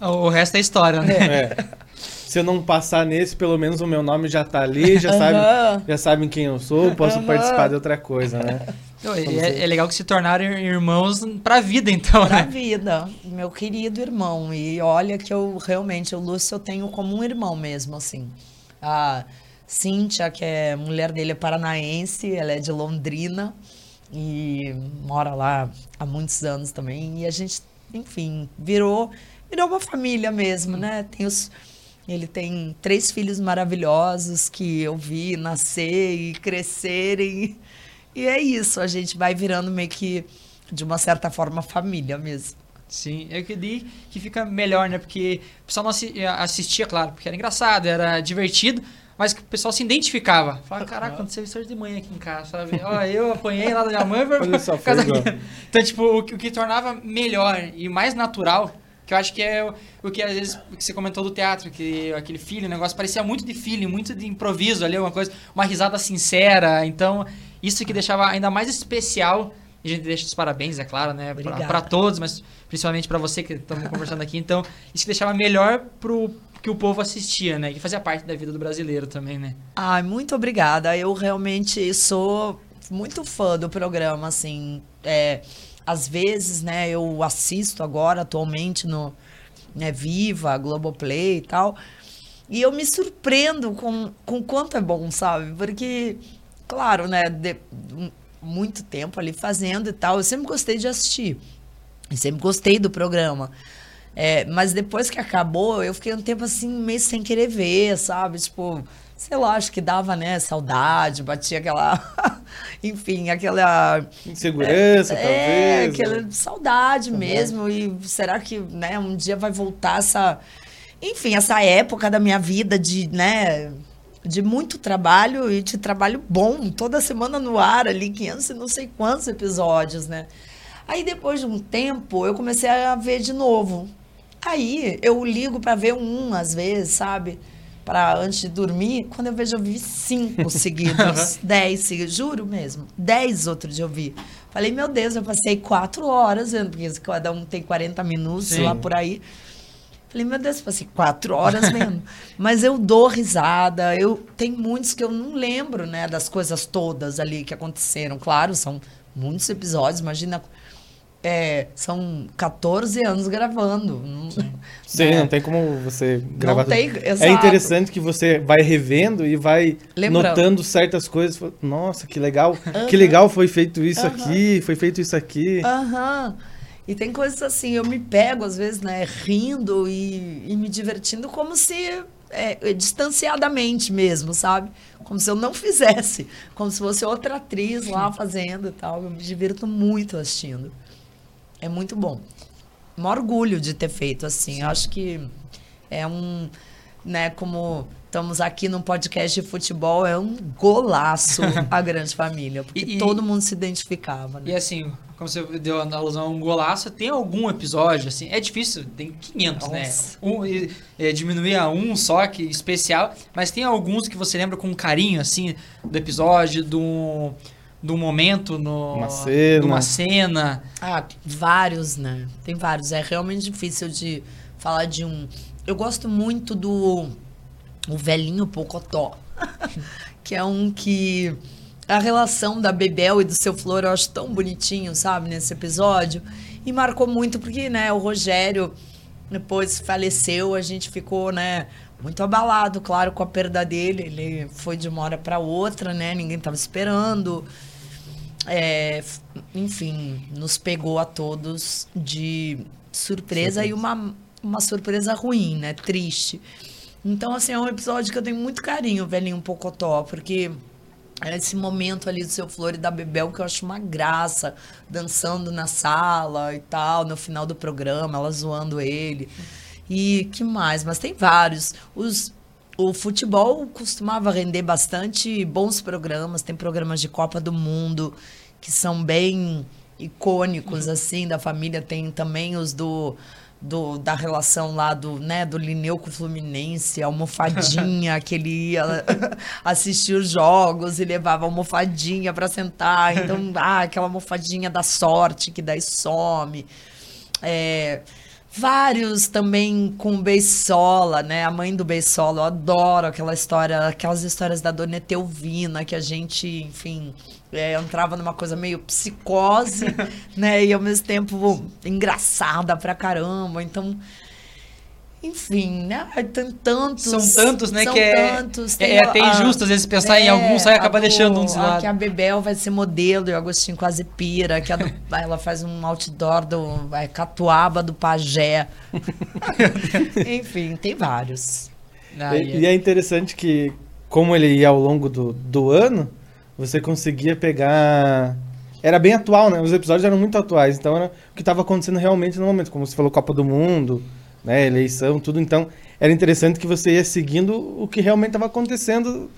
O resto é história, né? É. Se eu não passar nesse, pelo menos o meu nome já tá ali, já, Aham. sabe, já sabem quem eu sou, posso Aham. participar de outra coisa, né? É, é legal que se tornaram irmãos pra vida, então, Pra né? vida, meu querido irmão. E olha que eu realmente, o Lúcio eu tenho como um irmão mesmo, assim. A Cíntia, que é mulher dele, é paranaense, ela é de Londrina e mora lá há muitos anos também. E a gente, enfim, virou, virou uma família mesmo, né? Tem os, ele tem três filhos maravilhosos que eu vi nascer e crescerem. E é isso, a gente vai virando meio que, de uma certa forma, família mesmo. Sim, eu di que fica melhor, né? Porque o pessoal não assi- assistia, claro, porque era engraçado, era divertido, mas que o pessoal se identificava. Falava, caraca, aconteceu isso hoje de manhã aqui em casa, sabe? Ó, eu apanhei lá da minha mãe por causa daquilo. Então, tipo, o que, o que tornava melhor e mais natural, que eu acho que é o, o que às vezes que você comentou do teatro, que aquele feeling, o negócio parecia muito de feeling, muito de improviso ali, uma coisa, uma risada sincera. Então, isso que deixava ainda mais especial. E a gente deixa os parabéns, é claro, né? Pra todos, mas principalmente pra você que estamos conversando aqui. Então, isso que deixava melhor pro que o povo assistia, né? Que fazia parte da vida do brasileiro também, né? Ai, muito obrigada. Eu realmente sou muito fã do programa, assim. É, às vezes, né, eu assisto agora, atualmente, no né, Viva, Globoplay e tal. E eu me surpreendo com com quanto é bom, sabe? Porque, claro, né, de, muito tempo ali fazendo e tal, eu sempre gostei de assistir. Eu sempre gostei do programa. É, mas depois que acabou, eu fiquei um tempo assim, meio sem querer ver, sabe? Tipo, sei lá, acho que dava, né, saudade, batia aquela. Enfim, aquela. Insegurança, É, talvez. aquela saudade mesmo. E será que, né, um dia vai voltar essa. Enfim, essa época da minha vida de, né, de muito trabalho e de trabalho bom, toda semana no ar ali, 500 e não sei quantos episódios, né? Aí depois de um tempo, eu comecei a ver de novo. Aí eu ligo para ver um às vezes, sabe? Para antes de dormir, quando eu vejo eu vi cinco seguidos, dez seguidos, juro mesmo, dez outros eu vi. Falei, meu Deus, eu passei quatro horas vendo, porque cada um tem 40 minutos Sim. lá por aí. Falei, meu Deus, eu passei quatro horas vendo. Mas eu dou risada. Eu tem muitos que eu não lembro, né, das coisas todas ali que aconteceram. Claro, são muitos episódios. Imagina, é, são 14 anos gravando. Não- Sim, né? não tem como você gravar tudo. tem, É exato. interessante que você vai revendo e vai Lembrando. notando certas coisas. Nossa, que legal. Aham. Que legal foi feito isso Aham. aqui, foi feito isso aqui. Aham. E tem coisas assim, eu me pego às vezes, né, rindo e, e me divertindo como se é, distanciadamente mesmo, sabe? Como se eu não fizesse, como se fosse outra atriz lá fazendo e tal. Eu me divirto muito assistindo. É muito bom. Um orgulho de ter feito assim. Eu acho que é um né, como estamos aqui num podcast de futebol, é um golaço a grande família, porque E- todo mundo se identificava, né? E assim, como você deu a alusão um golaço, tem algum episódio, assim, é difícil, tem 500, Nossa. né? Um, e- é, diminuir a um só, que especial, mas tem alguns que você lembra com carinho, assim, do episódio, do, do momento, no, Uma cena. de uma cena. Ah, vários, né? Tem vários. É realmente difícil de falar de um. Eu gosto muito do o velhinho Pocotó, que é um que a relação da Bebel e do seu Flor eu acho tão bonitinho, sabe, nesse episódio. E marcou muito porque, né, o Rogério depois faleceu, a gente ficou, né, muito abalado, claro, com a perda dele. Ele foi de uma hora para outra, né? Ninguém tava esperando. É, enfim, nos pegou a todos de surpresa e uma, uma surpresa ruim, né? Triste. Então, assim, é um episódio que eu tenho muito carinho, velhinho Pocotó, porque é esse momento ali do seu Flor e da Bebel que eu acho uma graça, dançando na sala e tal, no final do programa, ela zoando ele. E que mais? Mas tem vários. Os, o futebol costumava render bastante bons programas, tem programas de Copa do Mundo que são bem icônicos, assim, da família. Tem também os do. Do, da relação lá do, né, do Lineu com o Fluminense, a almofadinha, que ele ia assistir os jogos e levava a almofadinha para sentar. Então, ah, aquela almofadinha da sorte que daí some. É, vários também com Beisola, né? A mãe do Beisola, eu adoro aquela história, aquelas histórias da Dona Etelvina, que a gente, enfim, é, entrava numa coisa meio psicose, né? E ao mesmo tempo engraçada pra caramba. Então, enfim, né? Tem tantos. São tantos, né, são que é- tantos. é até injusto, às vezes, pensar em algum, só acaba deixando um de lado. Que a Bebel vai ser modelo e o Agostinho quase pira, que a do- ela faz um outdoor do é, Catuaba do Pajé. Enfim, tem vários. Aí, E, e é interessante que, como ele ia ao longo do, do ano, você conseguia pegar. Era bem atual, né? Os episódios eram muito atuais. Então era o que estava acontecendo realmente no momento. Como você falou, Copa do Mundo, né? Eleição, tudo. Então era interessante que você ia seguindo o que realmente estava acontecendo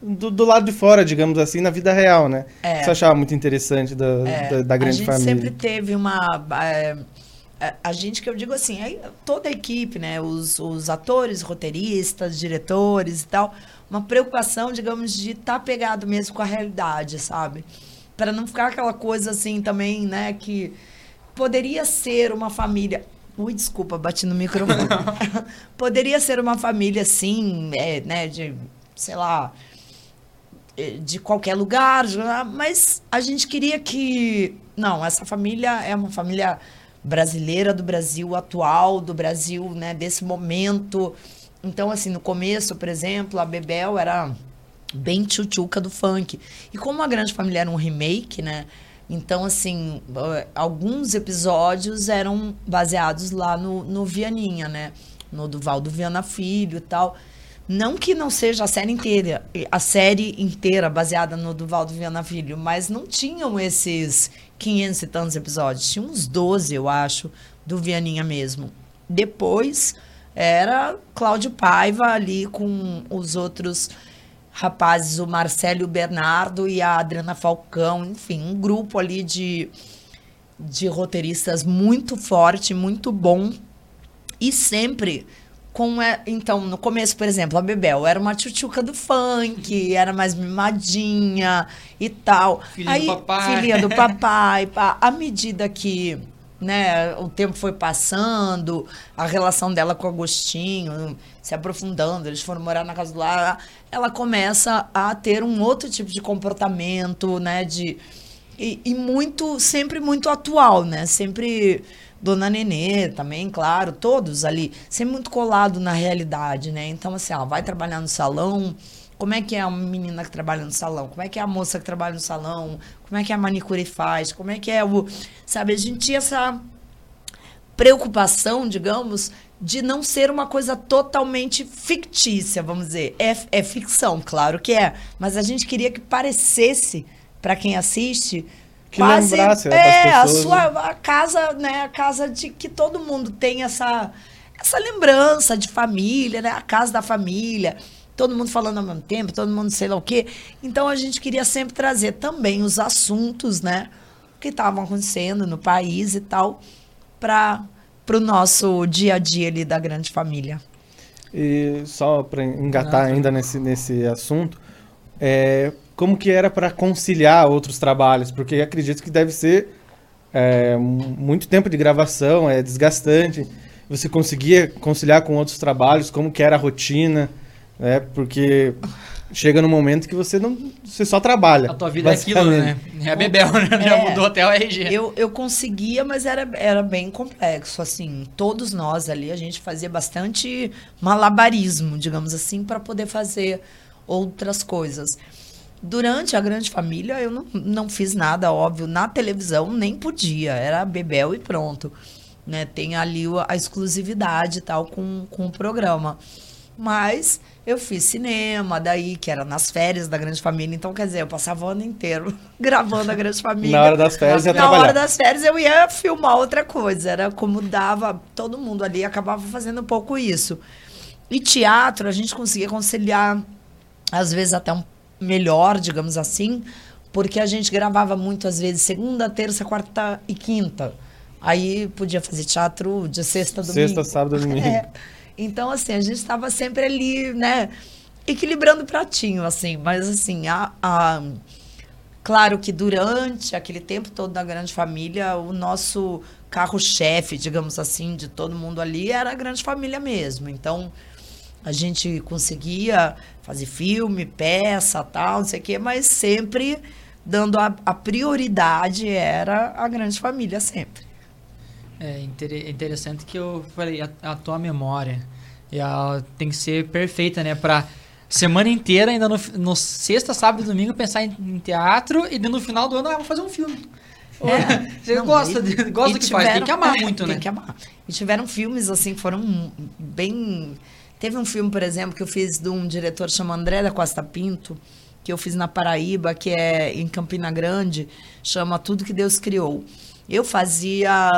do, do lado de fora, digamos assim, na vida real, né? É. Eu achava muito interessante da, da, da grande a gente família. sempre teve uma. é, a- a gente que eu digo assim, aí toda a equipe, né? Os, os atores, roteiristas, diretores e tal, uma preocupação, digamos, de estar pegado mesmo com a realidade, sabe? Para não ficar aquela coisa assim também, né? Que poderia ser uma família. Ui, desculpa, bati no microfone. poderia ser uma família, assim, é, né? De, sei lá, eh, de qualquer lugar, mas a gente queria que. Não, essa família é uma família brasileira do Brasil atual, do Brasil, né, desse momento. Então, assim, no começo, por exemplo, a Bebel era bem tchutchuca do funk. E como a Grande Família era um remake, né? Então, assim, eh, alguns episódios eram baseados lá no, no Vianinha, né? No Duval do Viana Filho e tal. Não que não seja a série inteira, a série inteira baseada no Duval do Viana Filho, mas não tinham esses 500 e tantos episódios. Tinha uns 12, eu acho, do Vianinha mesmo. Depois era Cláudio Paiva ali com os outros rapazes, o Marcelo e o Bernardo e a Adriana Falcão, enfim, um grupo ali de, de roteiristas muito forte, muito bom. E sempre com. é, Então, no começo, por exemplo, a Bebel era uma tchutchuca do funk, era mais mimadinha e tal. Filhinha do Aí, papai. Filhinha do papai. À medida que né, o tempo foi passando, a relação dela com o Agostinho se aprofundando, eles foram morar na casa do lar, ela começa a ter um outro tipo de comportamento, né, de e, e muito, sempre muito atual, né? Sempre Dona Nenê também, claro, todos ali, sempre muito colado na realidade, né? Então, assim, ela vai trabalhar no salão, como é que é a menina que trabalha no salão? Como é que é a moça que trabalha no salão? Como é que a manicure faz? Como é que é o... Sabe, a gente tinha essa preocupação, digamos, de não ser uma coisa totalmente fictícia, vamos dizer. É, é ficção, claro que é, mas a gente queria que parecesse para quem assiste Que lembrasse, né, é a sua a casa, né, a casa de que todo mundo tem essa essa lembrança de família, né? A casa da família, todo mundo falando ao mesmo tempo, todo mundo sei lá o quê. Então a gente queria sempre trazer também os assuntos, né? Que estavam acontecendo no país e tal, para o nosso dia a dia ali da grande família. E só para engatar ainda nesse, nesse assunto, é, como que era para conciliar outros trabalhos? Porque acredito que deve ser é, muito tempo de gravação, é desgastante. Você conseguia conciliar com outros trabalhos? Como que era a rotina? Né? Porque chega no momento que você não você só trabalha. A tua vida é aquilo, né? É a Bebel, né? É, Já mudou até o RG. Eu, eu conseguia, mas era, era bem complexo, assim. Todos nós ali, a gente fazia bastante malabarismo, digamos assim, para poder fazer outras coisas. Durante a grande família, eu não, não fiz nada, óbvio. Na televisão, nem podia. Era Bebel e pronto. Né? Tem ali a exclusividade tal com, com o programa. Mas eu fiz cinema, daí, que era nas férias da Grande Família. Então, quer dizer, eu passava o ano inteiro gravando a Grande Família. Na hora das férias, ia Na trabalhar. hora das férias, eu ia filmar outra coisa. Era como dava, todo mundo ali acabava fazendo um pouco isso. E teatro, a gente conseguia conciliar, às vezes, até um melhor, digamos assim, porque a gente gravava muito, às vezes, segunda, terça, quarta e quinta. Aí podia fazer teatro de sexta, domingo. Sexta, sábado, domingo. É. Então, assim, a gente estava sempre ali, né, equilibrando o pratinho, assim, mas assim, a, a, claro que durante aquele tempo todo da grande família, o nosso carro-chefe, digamos assim, de todo mundo ali era a grande família mesmo. Então, a gente conseguia fazer filme, peça, tal, não sei o quê, mas sempre dando a, a prioridade era a grande família sempre. É inter- interessante que eu falei, a, a tua memória ela tem que ser perfeita, né? Pra semana inteira, ainda no, no sexta, sábado e domingo, pensar em, em teatro e no final do ano, ah, vou fazer um filme. É. Você Não, gosta, e- gosta e do que faz, tem tiveram- que amar é, muito, tem né? que amar. E tiveram filmes, assim, que foram bem... Teve um filme, por exemplo, que eu fiz de um diretor chamado André da Costa Pinto, que eu fiz na Paraíba, que é em Campina Grande, chama Tudo que Deus Criou. Eu fazia...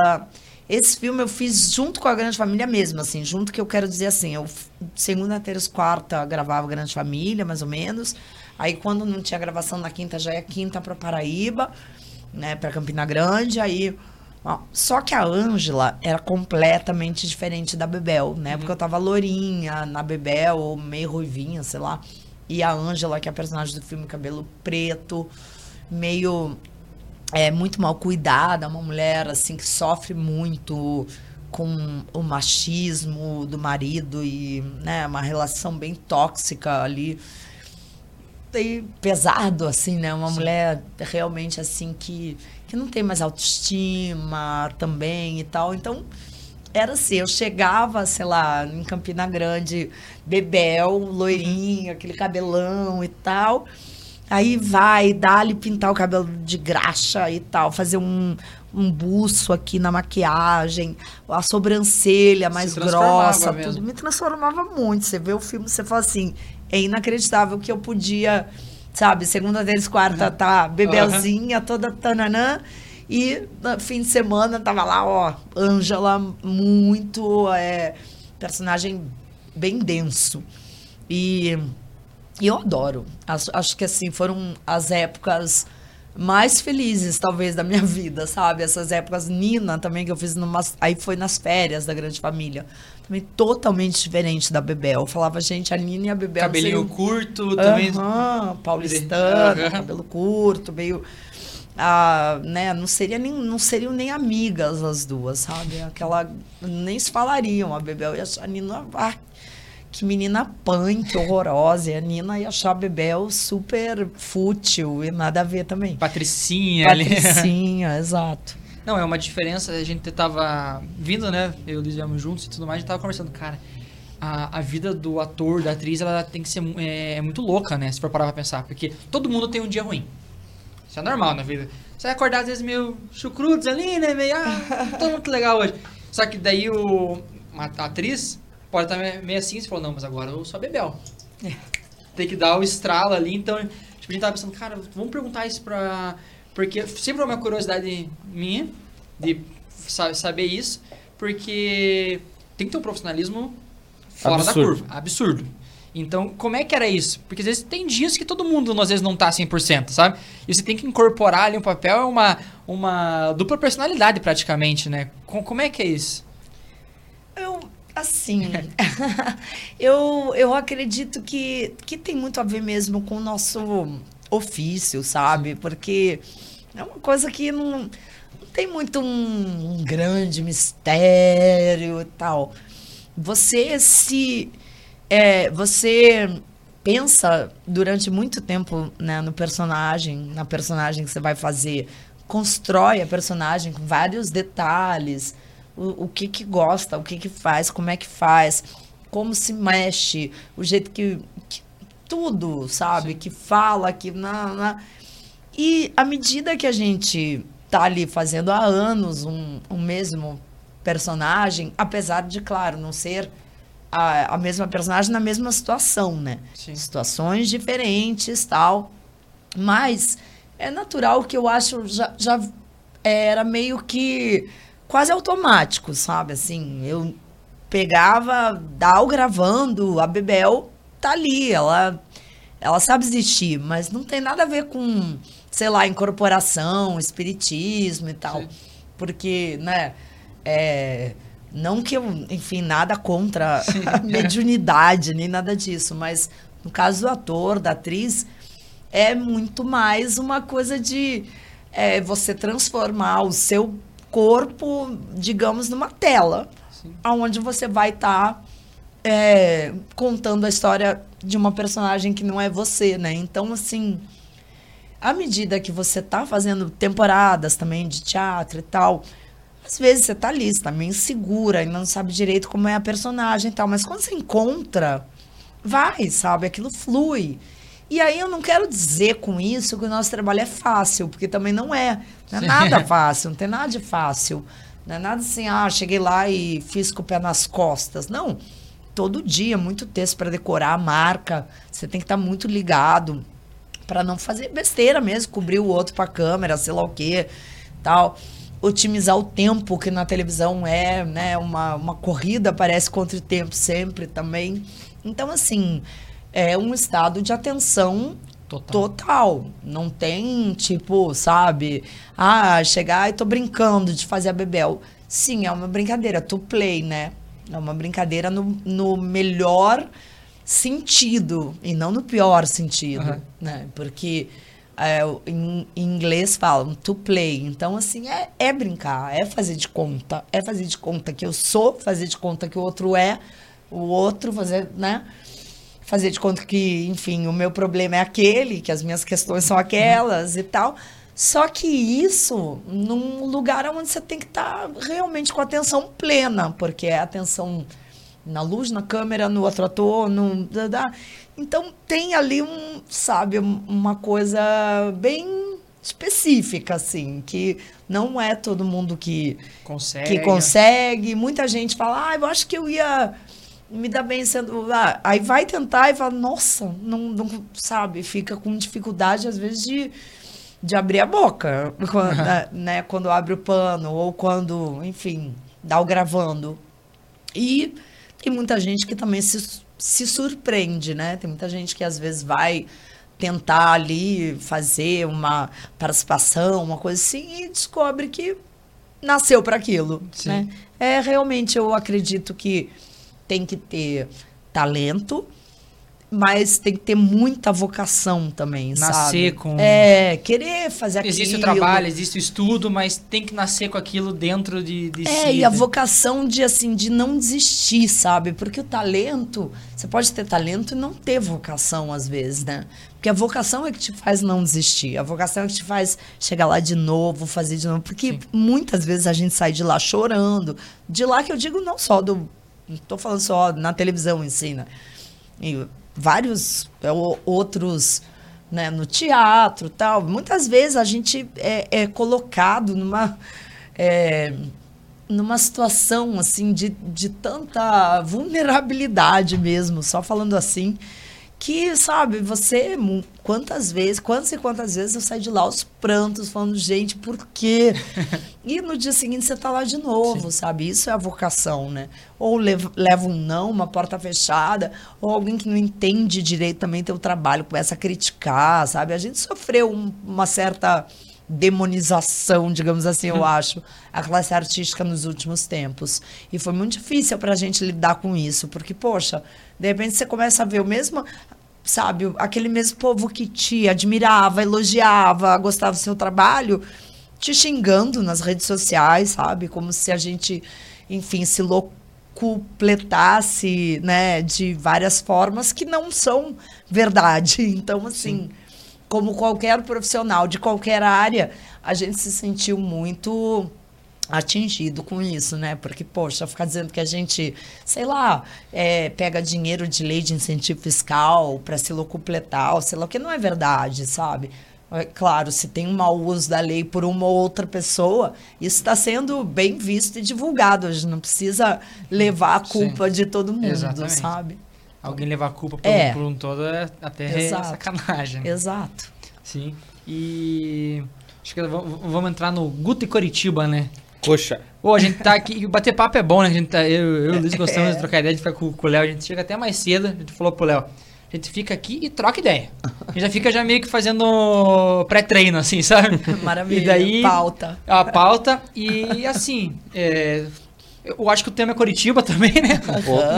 Esse filme eu fiz junto com a Grande Família mesmo, assim, junto que eu quero dizer assim, eu segunda, terça, quarta gravava Grande Família, mais ou menos. Aí quando não tinha gravação na quinta, já ia quinta para Paraíba, né, para Campina Grande, aí só que a Ângela era completamente diferente da Bebel, né? Porque eu tava lourinha na Bebel, ou meio ruivinha, sei lá. E a Ângela, que é a personagem do filme, cabelo preto, meio é muito mal cuidada, uma mulher assim que sofre muito com o machismo do marido e né, uma relação bem tóxica ali e pesado assim, né? Uma mulher realmente assim que que não tem mais autoestima também e tal. Então era assim, eu chegava, sei lá, em Campina Grande, bebel, loirinho, aquele cabelão e tal. Aí vai, dá-lhe pintar o cabelo de graxa e tal, fazer um, um buço aqui na maquiagem, a sobrancelha mais grossa, mesmo. tudo. Me transformava muito. Você vê o filme, você fala assim, é inacreditável que eu podia, sabe, segunda, terça, quarta, tá, bebelzinha, toda tananã. E no fim de semana tava lá, ó, Ângela, muito, é, personagem bem denso. E e eu adoro. Acho, acho que assim, foram as épocas mais felizes, talvez, da minha vida, sabe? Essas épocas. Nina também, que eu fiz numa. Aí foi nas férias da grande família. Também totalmente diferente da Bebel. Eu falava, gente, a Nina e a Bebel. Cabelinho seriam- curto, também. Aham, paulistana, cabelo curto, meio. Ah, né, não, seria nem, não seriam nem amigas as duas, sabe? Aquela. Nem se falariam, a Bebel e a Nina. Ah, que menina punk, horrorosa. E a Nina ia achar a Bebel super fútil e nada a ver também. Patricinha ali. Patricinha, exato. Não, é uma diferença. A gente tava vindo, né? Eu e o Luiz viemos juntos e tudo mais. A gente tava conversando, cara. A, a vida do ator, da atriz, ela tem que ser mu- é, muito louca, né? Se for parar pra pensar. Porque todo mundo tem um dia ruim. Isso é normal na vida. Você vai acordar às vezes meio chucrutos ali, né? Meio, ah, não tô muito legal hoje. Só que daí o, a, a atriz pode estar meio- assim. Você falou, não, mas agora eu sou a Bebel. Tem que dar o estralo ali. Então, tipo, a gente tava pensando, cara, vamos perguntar isso pra. Porque sempre é uma curiosidade minha de sa- saber isso. Porque tem que ter um profissionalismo fora Absurdo. da curva. Absurdo. Então, como é que era isso? Porque às vezes tem dias que todo mundo, às vezes, não tá 100%, sabe? E você tem que incorporar ali um papel, é uma, uma dupla personalidade praticamente, né? Com- Como é que é isso? Eu, assim, eu, eu acredito que, que tem muito a ver mesmo com o nosso ofício, sabe? Porque é uma coisa que não, não tem muito um, um grande mistério e tal. Você se. é, você pensa durante muito tempo né, no personagem, na personagem que você vai fazer, constrói a personagem com vários detalhes, o, o que que gosta, o que que faz, como é que faz, como se mexe, o jeito que, que- tudo, sabe, que fala, que na, na- e à medida que a gente tá ali fazendo há anos um, um mesmo personagem, apesar de, claro, não ser a, a mesma personagem na mesma situação, né? Sim. Situações diferentes, tal. Mas é natural que eu acho já, já era meio que quase automático, sabe? Assim, eu pegava, Dal gravando, a Bebel tá ali, ela ela sabe existir, mas não tem nada a ver com, sei lá, incorporação, espiritismo e tal. Sim. Porque, né, é, não que eu, enfim, nada contra a mediunidade, nem nada disso, mas no caso do ator, da atriz, é muito mais uma coisa de é, você transformar o seu corpo, digamos, numa tela, Sim. onde você vai estar é, contando a história de uma personagem que não é você, né? Então, assim, à medida que você tá fazendo temporadas também de teatro e tal, às vezes você tá ali, você tá meio insegura, ainda não sabe direito como é a personagem e tal, mas quando você encontra, vai, sabe? Aquilo flui. E aí eu não quero dizer com isso que o nosso trabalho é fácil, porque também não é. Não é nada fácil, não tem nada de fácil. Não é nada assim, ah, cheguei lá e fiz com o pé nas costas. Não. Todo dia, muito texto para decorar a marca. Você tem que estar muito ligado para não fazer besteira mesmo, cobrir o outro para câmera, sei lá o quê, tal. Otimizar o tempo, que na televisão é, né, uma, uma corrida, parece contra o tempo sempre também. Então, assim, é um estado de atenção Total. Total. Não tem, tipo, sabe? Ah, chegar e tô brincando de fazer a Bebel. Sim, é uma brincadeira, to play, né? É uma brincadeira no, no melhor sentido e não no pior sentido, Aham. né? Porque é, em, em inglês falam to play. Então, assim, é, é brincar, é fazer de conta. É fazer de conta que eu sou, fazer de conta que o outro é, o outro fazer, né? Fazer de conta que, enfim, o meu problema é aquele, que as minhas questões são aquelas e tal. Só que isso num lugar onde você tem que estar realmente com atenção plena, porque é atenção na luz, na câmera, no outro ator, no. Então tem ali um, sabe, um- uma coisa bem específica, assim, que não é todo mundo que Consegue. que consegue. Muita gente fala, ah, eu acho que eu ia me dar bem sendo. Ah, aí vai tentar e fala, nossa, não, não sabe, fica com dificuldade, às vezes, de, de abrir a boca, quando, né, né, quando abre o pano, ou quando, enfim, dá o gravando. E tem muita gente que também se, se surpreende, né? Tem muita gente que às vezes vai tentar ali fazer uma participação, uma coisa assim, e descobre que nasceu para aquilo, né? É realmente eu acredito que tem que ter talento, mas tem que ter muita vocação também, Nascer sabe? com- É, querer fazer aquilo. Existe o trabalho, existe o estudo, mas tem que nascer com aquilo dentro de, de É, si. e a né? vocação de assim, de não desistir, sabe? Porque o talento, você pode ter talento e não ter vocação às vezes, né? Porque a vocação é que te faz não desistir. A vocação é que te faz chegar lá de novo, fazer de novo. Porque Sim. muitas vezes a gente sai de lá chorando. De lá que eu digo não só do. Não tô falando só na televisão em né? E vários é, outros, né, no teatro tal. Muitas vezes a gente é, é colocado numa. é, numa situação assim de, de tanta vulnerabilidade mesmo, só falando assim, que, sabe, você, quantas vezes, quantas e quantas vezes eu saí de lá aos prantos, falando, gente, por quê? e no dia seguinte você tá lá de novo, sabe? Isso é a vocação, né? Ou lev- leva um não, uma porta fechada, ou alguém que não entende direito também teu trabalho, começa a criticar, sabe? A gente sofreu um- uma certa demonização, digamos assim, eu acho, a classe artística nos últimos tempos. E foi muito difícil para a gente lidar com isso, porque, poxa, de repente você começa a ver o mesmo, sabe, aquele mesmo povo que te admirava, elogiava, gostava do seu trabalho, te xingando nas redes sociais, sabe? Como se a gente, enfim, se locupletasse, né, de várias formas que não são verdade. Então, assim, como qualquer profissional de qualquer área, a gente se sentiu muito atingido com isso, né? Porque, poxa, ficar dizendo que a gente, sei lá, é, pega dinheiro de lei de incentivo fiscal para se locupletar, ou sei lá, o que não é verdade, sabe? É claro, se tem um mau uso da lei por uma ou outra pessoa, isso está sendo bem visto e divulgado. A gente não precisa levar a culpa de todo mundo, Exatamente. sabe? Alguém levar a culpa por, É. um, por um todo é até Exato. sacanagem. né? Exato. Sim. E. Acho que vamos, entrar no Guto e Coritiba, né? Coxa. Pô, a gente tá aqui. Bater papo é bom, né? A gente tá, eu, eu e o Luiz gostamos É. de trocar ideia, de ficar com, com o Léo. A gente chega até mais cedo. A gente falou pro Léo. A gente fica aqui e troca ideia. A gente já fica já meio que fazendo pré-treino, assim, sabe? Maravilha. E daí. Pauta. A pauta. E assim. é, eu acho que o tema é Coritiba também, né?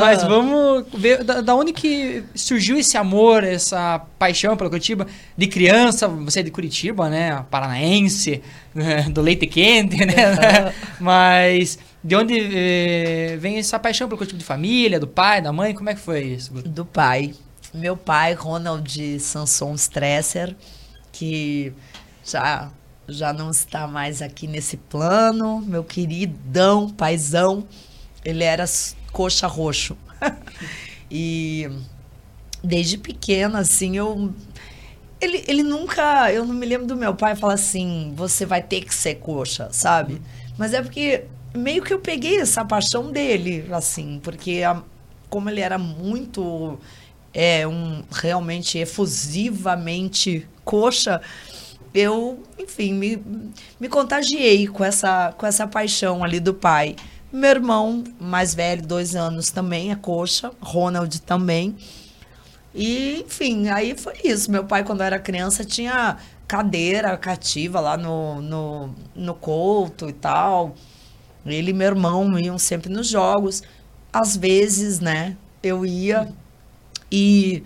Mas vamos ver da, da onde que surgiu esse amor, essa paixão pela Curitiba. De criança, você é de Curitiba, né? Paranaense, né? do leite quente, né? Mas de onde eh, vem essa paixão pelo Curitiba de família, do pai, da mãe? Como é que foi isso, do pai. Meu pai, Ronald Sanson Stresser, que já, já não está mais aqui nesse plano, meu queridão, paizão, ele era coxa roxo. e desde pequena, assim, eu. Ele, ele nunca. Eu não me lembro do meu pai falar assim: você vai ter que ser coxa, sabe? Mas é porque meio que eu peguei essa paixão dele, assim, porque a- como ele era muito. É, um realmente efusivamente coxa, eu, enfim, me, me contagiei com essa, com essa paixão ali do pai. Meu irmão, mais velho, dois anos, também é coxa, Ronald também. E, enfim, aí foi isso. Meu pai, quando era criança, tinha cadeira cativa lá no, no, no Couto e tal. Ele e meu irmão iam sempre nos jogos. Às vezes, né, eu ia e,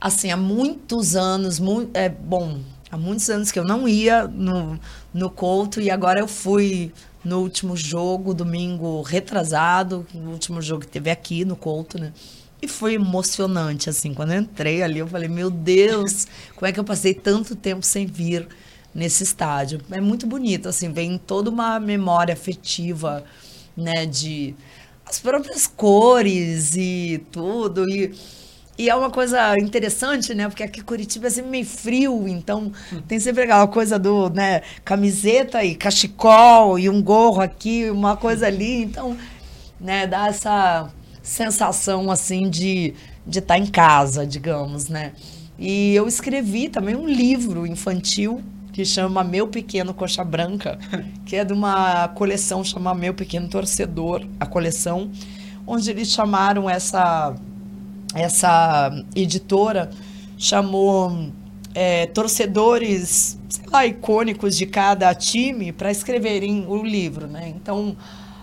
assim, há muitos anos, mu é, bom, há muitos anos que eu não ia no, no Couto e agora eu fui no último jogo, domingo retrasado, no último jogo que teve aqui no Couto, né? E foi emocionante, assim, quando eu entrei ali, eu falei, meu Deus, como é que eu passei tanto tempo sem vir nesse estádio? É muito bonito, assim, vem toda uma memória afetiva, né, de as próprias cores e tudo, e, e é uma coisa interessante, né, porque aqui Curitiba é sempre meio frio, então tem sempre aquela coisa do, né, camiseta e cachecol e um gorro aqui, uma coisa ali, então, né, dá essa sensação assim de de estar em casa, digamos, né? E eu escrevi também um livro infantil que chama Meu Pequeno Coxa Branca, que é de uma coleção chamada Meu Pequeno Torcedor, a coleção, onde eles chamaram essa essa editora chamou é, torcedores, lá, icônicos de cada time para escreverem o livro, né? Então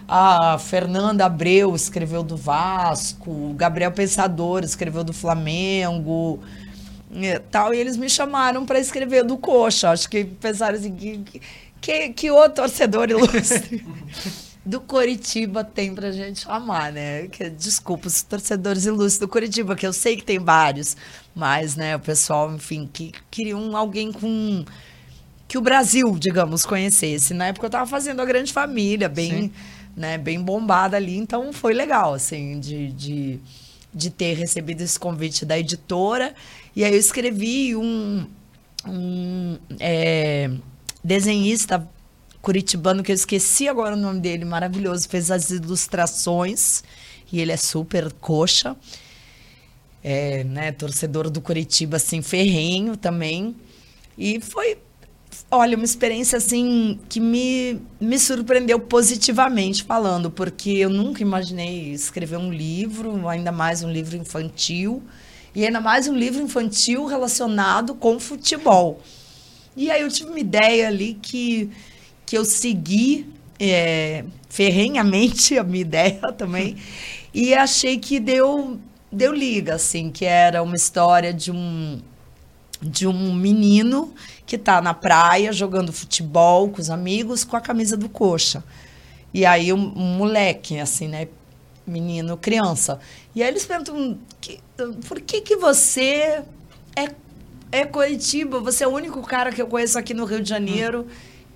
a Fernanda Abreu escreveu do Vasco, o Gabriel Pensador escreveu do Flamengo, e tal, e eles me chamaram para escrever do Coxa. Acho que pensaram assim, que, que, que outro torcedor ilustre do Coritiba tem pra gente chamar, né? Que, desculpa, os torcedores ilustres do Coritiba, que eu sei que tem vários, mas, né, o pessoal, enfim, que queriam alguém com que o Brasil, digamos, conhecesse. Na época eu estava fazendo a Grande Família, bem, Sim. né, bem bombada ali, então foi legal, assim, de, de, de ter recebido esse convite da editora. E aí eu escrevi um, um é, desenhista curitibano, que eu esqueci agora o nome dele, maravilhoso, fez as ilustrações, e ele é super coxa. é, né, torcedor do Curitiba, assim, ferrenho também. E foi, olha, uma experiência, assim, que me, me surpreendeu positivamente falando, porque eu nunca imaginei escrever um livro, ainda mais um livro infantil, e ainda mais um livro infantil relacionado com futebol. E aí eu tive uma ideia ali que, que eu segui é, ferrenhamente a minha ideia também, e achei que deu deu liga, assim, que era uma história de um de um menino que está na praia jogando futebol com os amigos com a camisa do coxa. E aí um, um moleque, assim, né? Menino, criança. E aí eles perguntam, por que que você é, é Curitiba? Você é o único cara que eu conheço aqui no Rio de Janeiro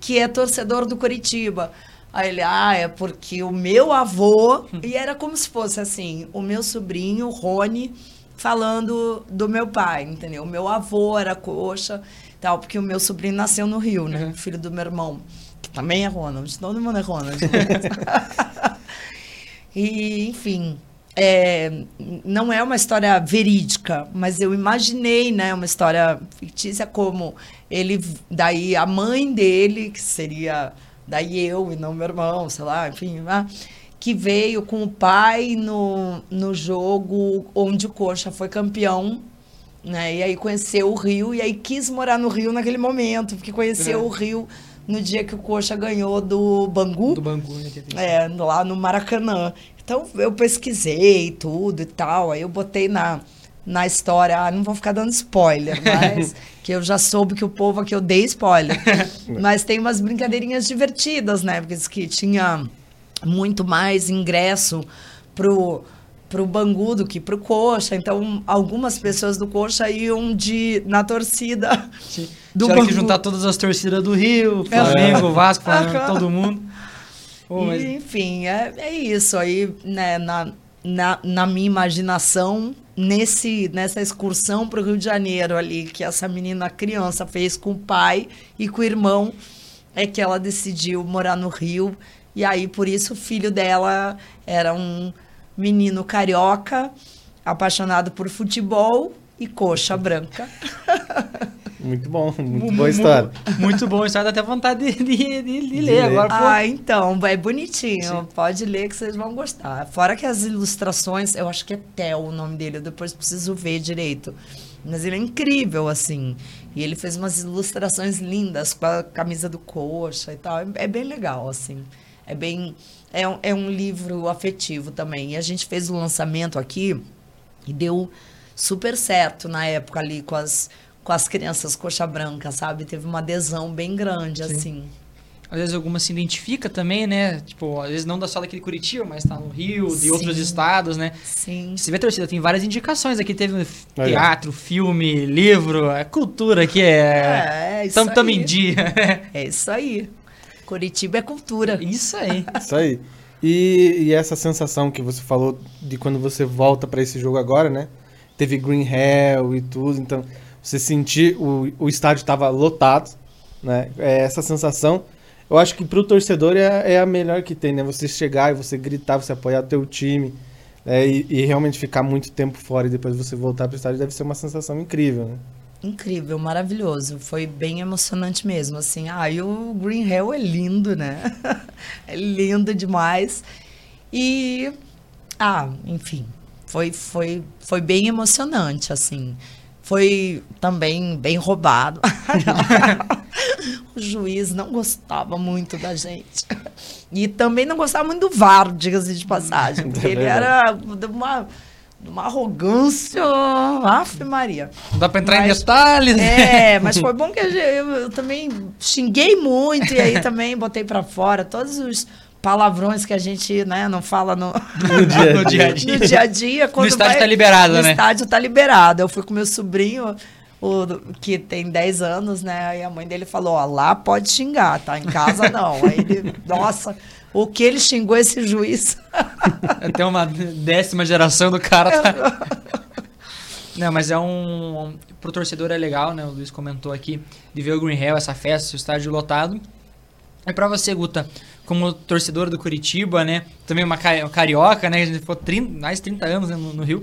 que é torcedor do Curitiba. Aí ele, ah, é porque o meu avô. e era como se fosse assim: o meu sobrinho, Rony, falando do meu pai, entendeu? O meu avô era coxa, tal, porque o meu sobrinho nasceu no Rio, né? Uhum. Filho do meu irmão, que também é Ronald. Todo mundo é Ronald. e, enfim. É, não é uma história verídica, mas eu imaginei, né, uma história fictícia como ele, daí a mãe dele, que seria daí eu e não meu irmão, sei lá, enfim, né? que veio com o pai no, no jogo onde o Coxa foi campeão, né? E aí conheceu o Rio e aí quis morar no Rio naquele momento, porque conheceu é. o Rio no dia que o Coxa ganhou do Bangu. Do Bangu, né? É, lá no Maracanã. Então eu pesquisei tudo e tal, aí eu botei na na história, ah, não vou ficar dando spoiler, mas que eu já soube que o povo aqui odeia spoiler. mas tem umas brincadeirinhas divertidas, né? Porque que tinha muito mais ingresso pro pro Bangu do que pro Coxa. Então, algumas pessoas do Coxa iam de na torcida Sim. do Bangu. que juntar todas as torcidas do Rio, Flamengo, é. Vasco, Flamengo, todo mundo. Oh, mas... Enfim, é, é isso aí, né, na, na, na minha imaginação, nesse nessa excursão para o Rio de Janeiro ali que essa menina criança fez com o pai e com o irmão é que ela decidiu morar no Rio. E aí por isso o filho dela era um menino carioca apaixonado por futebol e coxa branca Muito bom, muito boa história. Muito bom, história, dá até vontade de, de, de, de ler agora. Pô. Ah, então, é bonitinho. Sim. Pode ler que vocês vão gostar. Fora que as ilustrações, eu acho que é Theo o nome dele, eu depois preciso ver direito. Mas ele é incrível, assim. E ele fez umas ilustrações lindas com a camisa do coxa e tal. É, é bem legal, assim. É bem. É um, é um livro afetivo também. E a gente fez o lançamento aqui e deu super certo na época ali com as com as crianças coxa branca, sabe? Teve uma adesão bem grande, Sim. assim. Às vezes alguma se identifica também, né? Tipo, às vezes não da só daquele Curitiba, mas tá no Rio, de Sim. outros estados, né? Sim. Você vê, torcida, tem várias indicações aqui. Teve teatro, filme, livro, é cultura aqui, é... É, é isso Tam, Tamo em dia. é isso aí. Curitiba é cultura. Isso aí. Isso aí. E, e essa sensação que você falou de quando você volta para esse jogo agora, né? Teve Green Hell e tudo, então você sentir o, o estádio estava lotado, né? É essa sensação. Eu acho que para o torcedor é, é, a melhor que tem, né? Você chegar e você gritar, você apoiar o teu time né? e, e, realmente ficar muito tempo fora e depois você voltar para o estádio deve ser uma sensação incrível, né? Incrível, maravilhoso. Foi bem emocionante mesmo, assim. Ah, e o Green Hell é lindo, né? é lindo demais. E, ah, enfim, foi, foi, foi bem emocionante, assim foi também bem roubado. o juiz não gostava muito da gente. E também não gostava muito do VAR, diga-se de passagem. Porque ele era de uma, de uma arrogância. Aff, Maria. Não dá pra entrar mas, em detalhes. É, mas foi bom que eu, eu, também xinguei muito e aí também botei para fora todos os palavrões que a gente né, não fala no, no, dia, no dia a dia. No dia a dia no estádio está liberado, no né? No estádio está liberado. Eu fui com meu sobrinho, o, que tem 10 anos, né? E a mãe dele falou: ó, lá pode xingar, tá? Em casa não. Aí ele, nossa, o que ele xingou esse juiz? Até uma décima geração do cara. Tá... Não, mas é um. Pro torcedor é legal, né? O Luiz comentou aqui de ver o Green Hell, essa festa, o estádio lotado. E pra você, Guta, como torcedor do Curitiba, né? Também uma carioca, né? A gente ficou 30, mais de 30 anos né, no, no, Rio.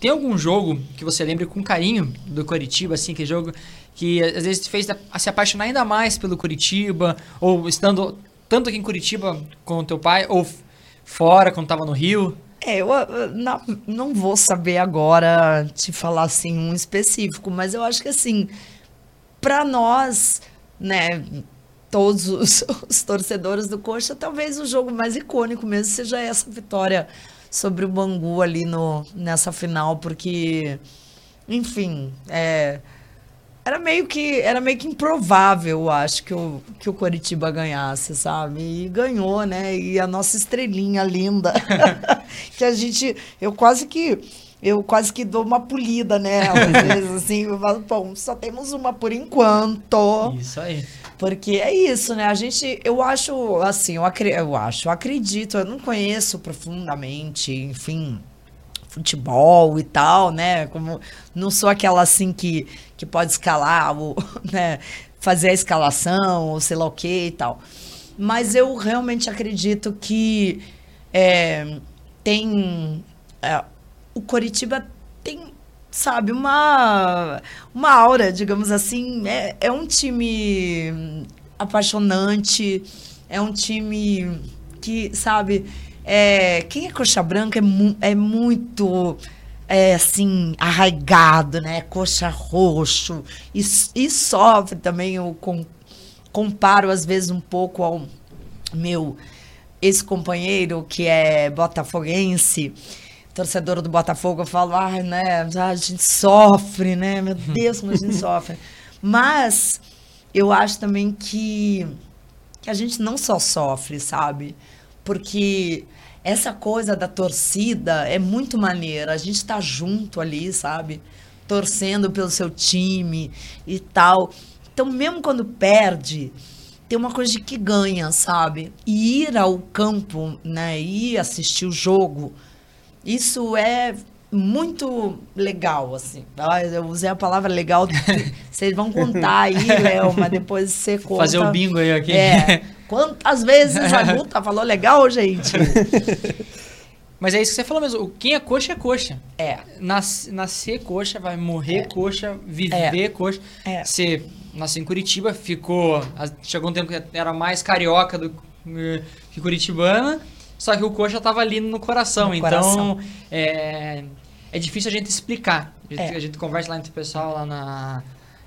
Tem algum jogo que você lembre com carinho do Curitiba, assim, que jogo que às vezes te fez se apaixonar ainda mais pelo Curitiba, ou estando tanto aqui em Curitiba com o teu pai, ou fora, quando estava no Rio? É, eu, eu não, não vou saber agora te falar assim um específico, mas eu acho que assim, para nós, né, todos os, os, torcedores do Coxa, talvez o jogo mais icônico mesmo seja essa vitória sobre o Bangu ali no, nessa final, porque, enfim, é, era meio que era meio que improvável, eu acho, que o, que o Coritiba ganhasse, sabe? E ganhou, né? E a nossa estrelinha linda, que a gente, eu quase que eu quase que dou uma polida nela, às vezes, assim, eu falo, bom, só temos uma por enquanto. Isso aí. Porque é isso, né? A gente, eu acho, assim, eu, acri, eu acho, eu acredito, eu não conheço profundamente, enfim, futebol e tal, né? Como não sou aquela assim que, que pode escalar, ou, né? fazer a escalação, ou sei lá o que e tal. Mas eu realmente acredito que é, tem. É, o Coritiba tem, sabe, uma, uma aura, digamos assim. É, é um time apaixonante, é um time que, sabe é, quem é coxa branca é, mu é muito é, assim, arraigado, né? Coxa roxo. E, e sofre também, eu com, comparo às vezes um pouco ao meu ex-companheiro, que é botafoguense, torcedor do Botafogo, eu falo, ah, né, a gente sofre, né? Meu Deus, como a gente sofre. Mas eu acho também que, que a gente não só sofre, sabe? Porque essa coisa da torcida é muito maneira. A gente está junto ali, sabe? Torcendo pelo seu time e tal. Então, mesmo quando perde, tem uma coisa de que ganha, sabe? E ir ao campo, né? Ir assistir o jogo, isso é muito legal, assim. Eu usei a palavra legal. Vocês vão contar aí, Léo, mas depois você conta. Fazer o bingo aí aqui. É. Quantas vezes a Guta falou legal, gente? Mas é isso que você falou mesmo. Quem é coxa é coxa. É. Nas, nascer coxa, vai morrer é. coxa, viver é. coxa. É. Você nasceu em Curitiba, ficou. Chegou um tempo que era mais carioca do que curitibana. Só que o coxa tava ali no coração. No então, coração. É, é difícil a gente explicar. A gente, é. a gente conversa lá entre o pessoal, lá na,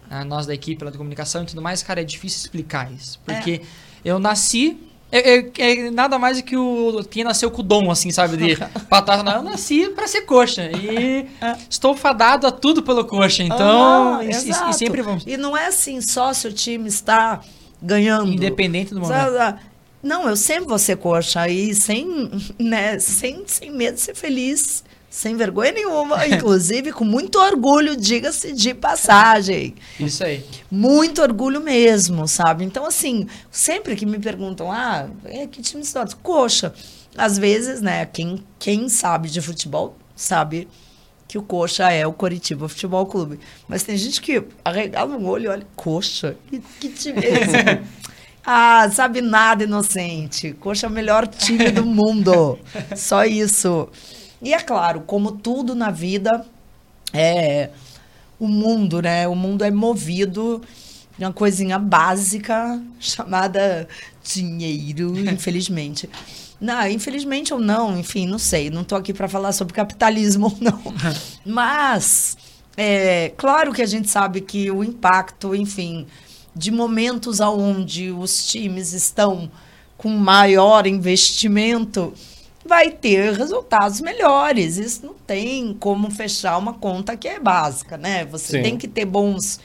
na, nós da equipe, lá da comunicação e tudo mais. Cara, é difícil explicar isso. Porque é. Eu nasci. É, é, é, nada mais do que o quem nasceu com o dom, assim, sabe? De patar. Eu nasci para ser coxa. E é. estou fadado a tudo pelo coxa. Então, ah, e, e, sempre vamos. E não é assim só se o time está ganhando. Independente do momento. Não, eu sempre vou ser coxa. E sem, né, sem, sem medo de ser feliz sem vergonha nenhuma, inclusive com muito orgulho, diga-se de passagem. Isso aí. Muito orgulho mesmo, sabe? Então, assim, sempre que me perguntam, ah, é, que time você torce? Coxa. Às vezes, né, quem, quem sabe de futebol sabe que o Coxa é o Coritiba Futebol Clube. Mas tem gente que arregala um olho e olha, Coxa? Que, que time é esse? ah, sabe nada, inocente. Coxa é o melhor time do mundo. Só isso. E é claro, como tudo na vida, é o mundo, né? O mundo é movido de uma coisinha básica chamada dinheiro, infelizmente. Não, infelizmente ou não, enfim, não sei. Não estou aqui para falar sobre capitalismo ou não. Mas, é claro que a gente sabe que o impacto, enfim, de momentos onde os times estão com maior investimento vai ter resultados melhores. Isso não tem como fechar uma conta que é básica, né? Você Sim. tem que ter bons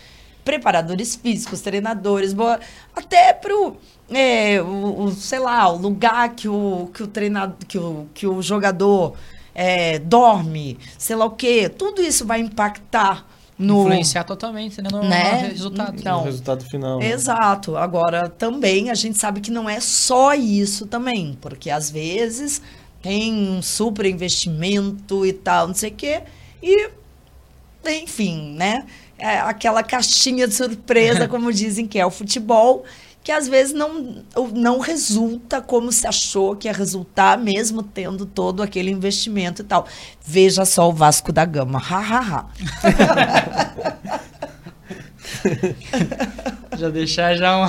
preparadores físicos, treinadores, boa, até pro é, o, o, sei lá, o lugar que o, que o treinador, que o, que o jogador é, dorme, sei lá o quê, tudo isso vai impactar no influenciar totalmente né, no, né? no resultado. Então, no resultado final. Né? Exato. Agora também a gente sabe que não é só isso também, porque às vezes tem um super investimento e tal, não sei o quê. E, enfim, né? É aquela caixinha de surpresa, como dizem que é o futebol, que às vezes não, não resulta como se achou que ia resultar, mesmo tendo todo aquele investimento e tal. Veja só o Vasco da Gama. Ha, ha, ha. já deixar já uma...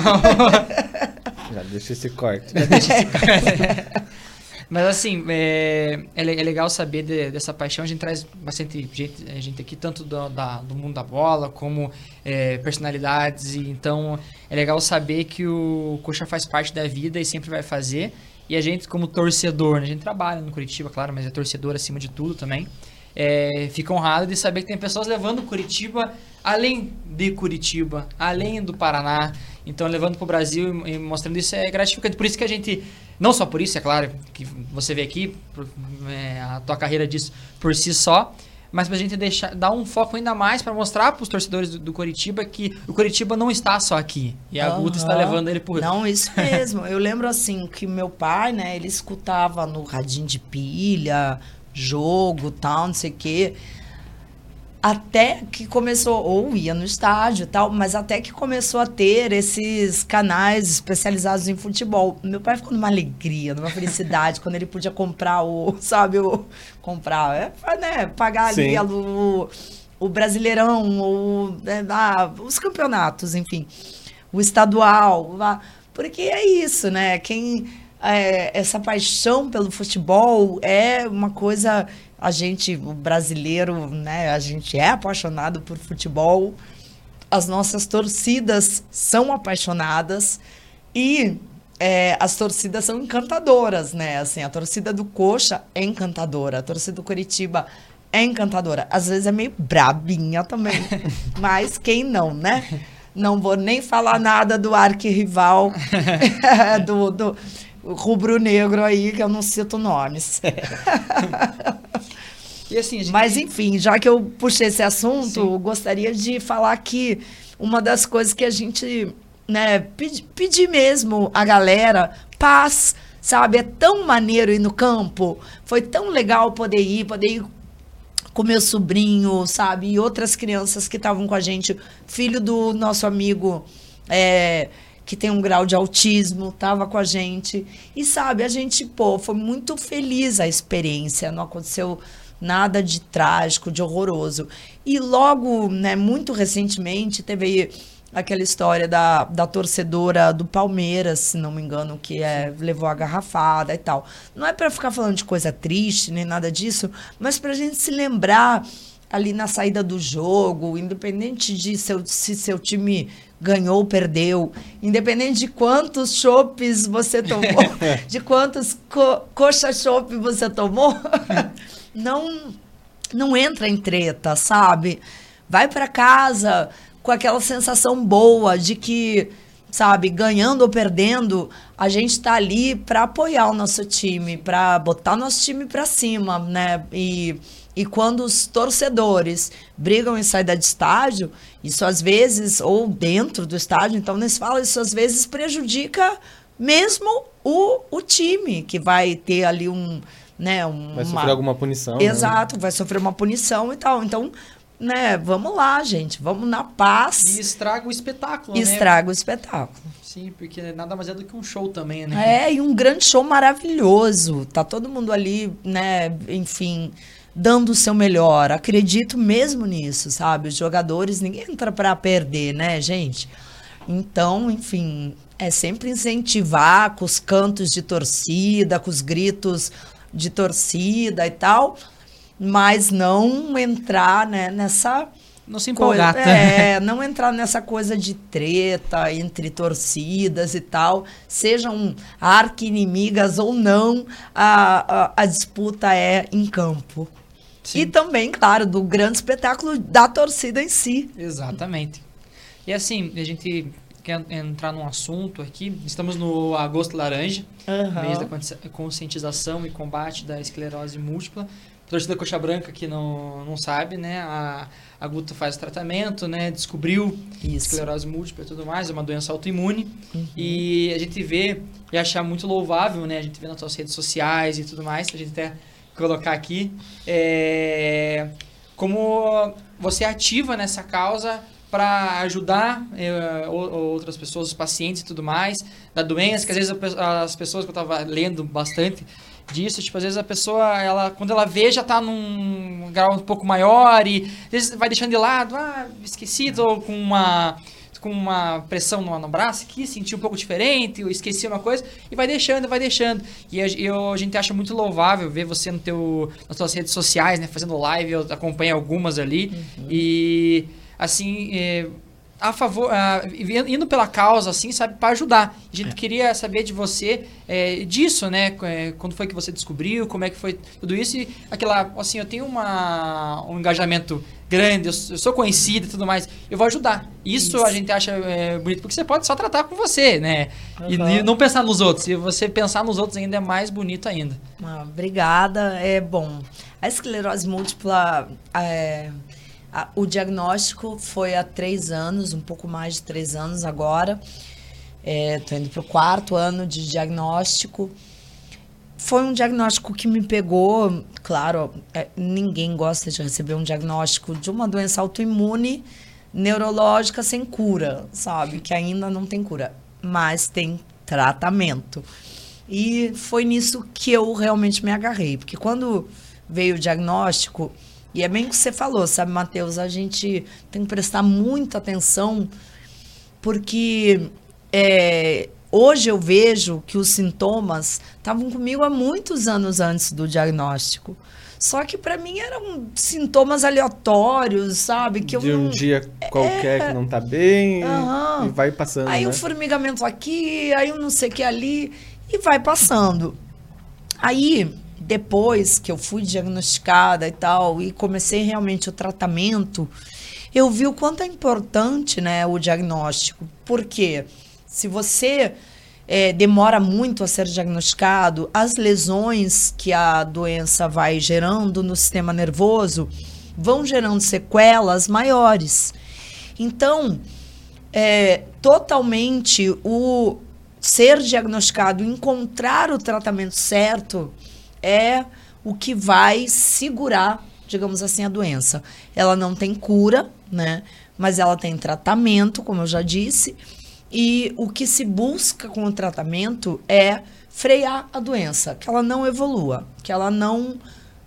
já deixa esse corte. Já deixa esse corte. Mas assim, é, é, é legal saber de, dessa paixão. A gente traz bastante gente, gente aqui, tanto do, da, do mundo da bola, como é, personalidades. Então é legal saber que o Coxa faz parte da vida e sempre vai fazer. E a gente, como torcedor, né, a gente trabalha no Curitiba, claro, mas é torcedor acima de tudo também. É, fica honrado de saber que tem pessoas levando Curitiba além de Curitiba, além do Paraná. Então, levando para o Brasil e mostrando isso é gratificante. Por isso que a gente, não só por isso, é claro, que você vê aqui, é, a tua carreira diz por si só, mas para a gente deixar, dar um foco ainda mais para mostrar para os torcedores do, do Curitiba que o Curitiba não está só aqui. E a uhum. Guta está levando ele por Não, isso mesmo. Eu lembro assim que meu pai, né, ele escutava no radinho de pilha, jogo, tal, não sei o quê até que começou, ou ia no estádio e tal, mas até que começou a ter esses canais especializados em futebol. Meu pai ficou numa alegria, numa felicidade, quando ele podia comprar o, sabe, o. Comprar, é, né? Pagar ali o, o Brasileirão, ou, é, ah, os campeonatos, enfim. O estadual. Porque é isso, né? Quem. É, essa paixão pelo futebol é uma coisa a gente, o brasileiro, né, a gente é apaixonado por futebol. As nossas torcidas são apaixonadas e é, as torcidas são encantadoras, né? Assim, a torcida do Coxa é encantadora, a torcida do Curitiba é encantadora. Às vezes é meio brabinha também, mas quem não, né? Não vou nem falar nada do arquirrival do, do rubro-negro aí, que eu não cito nomes. assim, gente... Mas, enfim, já que eu puxei esse assunto, gostaria de falar que uma das coisas que a gente, né, pedir pedi mesmo a galera, paz, sabe? É tão maneiro ir no campo. Foi tão legal poder ir, poder ir com meu sobrinho, sabe? E outras crianças que estavam com a gente. Filho do nosso amigo. É, que tem um grau de autismo, estava com a gente. E sabe, a gente, pô, foi muito feliz a experiência, não aconteceu nada de trágico, de horroroso. E logo, né, muito recentemente, teve aquela história da, da torcedora do Palmeiras, se não me engano, que é, levou a garrafada e tal. Não é para ficar falando de coisa triste nem nada disso, mas para a gente se lembrar ali na saída do jogo, independente de seu, se seu time ganhou ou perdeu, independente de quantos chopes você tomou, de quantos co coxa chopp você tomou, não não entra em treta, sabe? Vai para casa com aquela sensação boa de que, sabe, ganhando ou perdendo, a gente está ali para apoiar o nosso time, para botar nosso time para cima, né? E e quando os torcedores brigam em saída de estádio, isso às vezes, ou dentro do estádio, então nem se fala, isso às vezes prejudica mesmo o, o time, que vai ter ali um. Né, uma... Vai sofrer alguma punição. Né? Exato, né? vai sofrer uma punição e tal. Então, né, vamos lá, gente, vamos na paz. E estraga o espetáculo, e né? Estraga o espetáculo. Sim, porque nada mais é do que um show também, né? É, e um grande show maravilhoso. Tá todo mundo ali, né, enfim, dando o seu melhor. Acredito mesmo nisso, sabe? Os jogadores, ninguém entra para perder, né, gente? Então, enfim, é sempre incentivar com os cantos de torcida, com os gritos de torcida e tal, mas não entrar né, nessa. Não se empolgar. Coisa, é, não entrar nessa coisa de treta entre torcidas e tal. Sejam arqui-inimigas ou não, a, a, a disputa é em campo. Sim. E também, claro, do grande espetáculo da torcida em si. Exatamente. E assim, a gente quer entrar num assunto aqui. Estamos no Agosto Laranja, uhum. mês da conscientização e combate da esclerose múltipla. A torcida Coxa Branca que não, não sabe, né? A, a Guto faz o tratamento, né? Descobriu Isso. esclerose múltipla e tudo mais, é uma doença autoimune. Uhum. E a gente vê e achar muito louvável, né? A gente vê nas suas redes sociais e tudo mais. A gente até colocar aqui. É, como você ativa nessa causa para ajudar eh, outras pessoas, os pacientes e tudo mais, da doença, que às vezes as pessoas que eu estava lendo bastante disso, tipo, às vezes a pessoa, ela, quando ela vê, já está num grau um pouco maior e às vezes vai deixando de lado, ah, esqueci, tô com uma com uma pressão no, no braço aqui, senti um pouco diferente, eu esqueci uma coisa, e vai deixando, vai deixando. E eu, a gente acha muito louvável ver você no teu, nas suas redes sociais, né, fazendo live, eu acompanho algumas ali, uhum. e assim, é, a favor, indo pela causa, assim, sabe, para ajudar. A gente é. queria saber de você é, disso, né? É, quando foi que você descobriu, como é que foi tudo isso e aquela, assim, eu tenho uma, um engajamento grande, eu, sou conhecido e tudo mais, eu vou ajudar. Isso, isso. a gente acha é, bonito porque você pode só tratar com você, né? Uhum. E, e, não pensar nos outros. Se você pensar nos outros ainda é mais bonito ainda. Ah, obrigada. É bom. A esclerose múltipla é o diagnóstico foi há três anos, um pouco mais de três anos agora. Estou é, indo para o quarto ano de diagnóstico. Foi um diagnóstico que me pegou. Claro, é, ninguém gosta de receber um diagnóstico de uma doença autoimune neurológica sem cura, sabe? Que ainda não tem cura, mas tem tratamento. E foi nisso que eu realmente me agarrei, porque quando veio o diagnóstico, e é bem o que você falou, sabe, Matheus? A gente tem que prestar muita atenção, porque é, hoje eu vejo que os sintomas estavam comigo há muitos anos antes do diagnóstico. Só que para mim eram sintomas aleatórios, sabe? Que de eu um não... dia qualquer é... que não tá bem uhum. e vai passando. Aí né? um formigamento aqui, aí um não sei o que ali, e vai passando. Aí depois que eu fui diagnosticada e tal, e comecei realmente o tratamento, eu vi o quanto é importante né, o diagnóstico. Porque se você é, demora muito a ser diagnosticado, as lesões que a doença vai gerando no sistema nervoso vão gerando sequelas maiores. Então, é, totalmente o ser diagnosticado, encontrar o tratamento certo, é o que vai segurar, digamos assim, a doença. Ela não tem cura, né? Mas ela tem tratamento, como eu já disse. E o que se busca com o tratamento é frear a doença, que ela não evolua, que ela não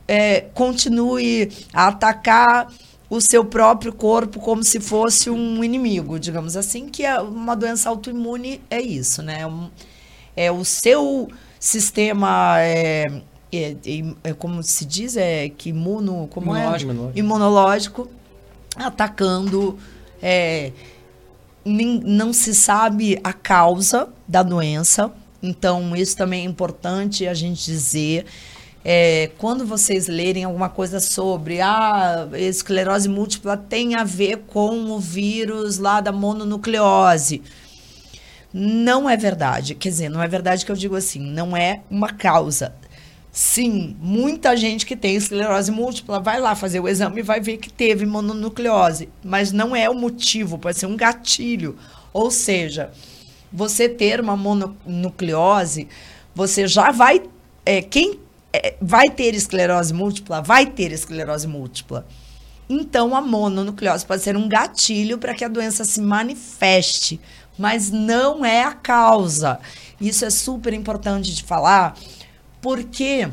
é, continue a atacar o seu próprio corpo como se fosse um inimigo, digamos assim, que é uma doença autoimune é isso, né? É, é o seu sistema é, é, é, como se diz, é que imuno, como é? imunológico. é? Imunológico, atacando. É, nem, não se sabe a causa da doença, então isso também é importante a gente dizer. É, quando vocês lerem alguma coisa sobre a ah, esclerose múltipla tem a ver com o vírus lá da mononucleose. Não é verdade. Quer dizer, não é verdade que eu digo assim, não é uma causa. Sim, muita gente que tem esclerose múltipla vai lá fazer o exame e vai ver que teve mononucleose, mas não é o motivo, pode ser um gatilho. Ou seja, você ter uma mononucleose, você já vai. É, quem é, vai ter esclerose múltipla, vai ter esclerose múltipla. Então, a mononucleose pode ser um gatilho para que a doença se manifeste, mas não é a causa. Isso é super importante de falar porque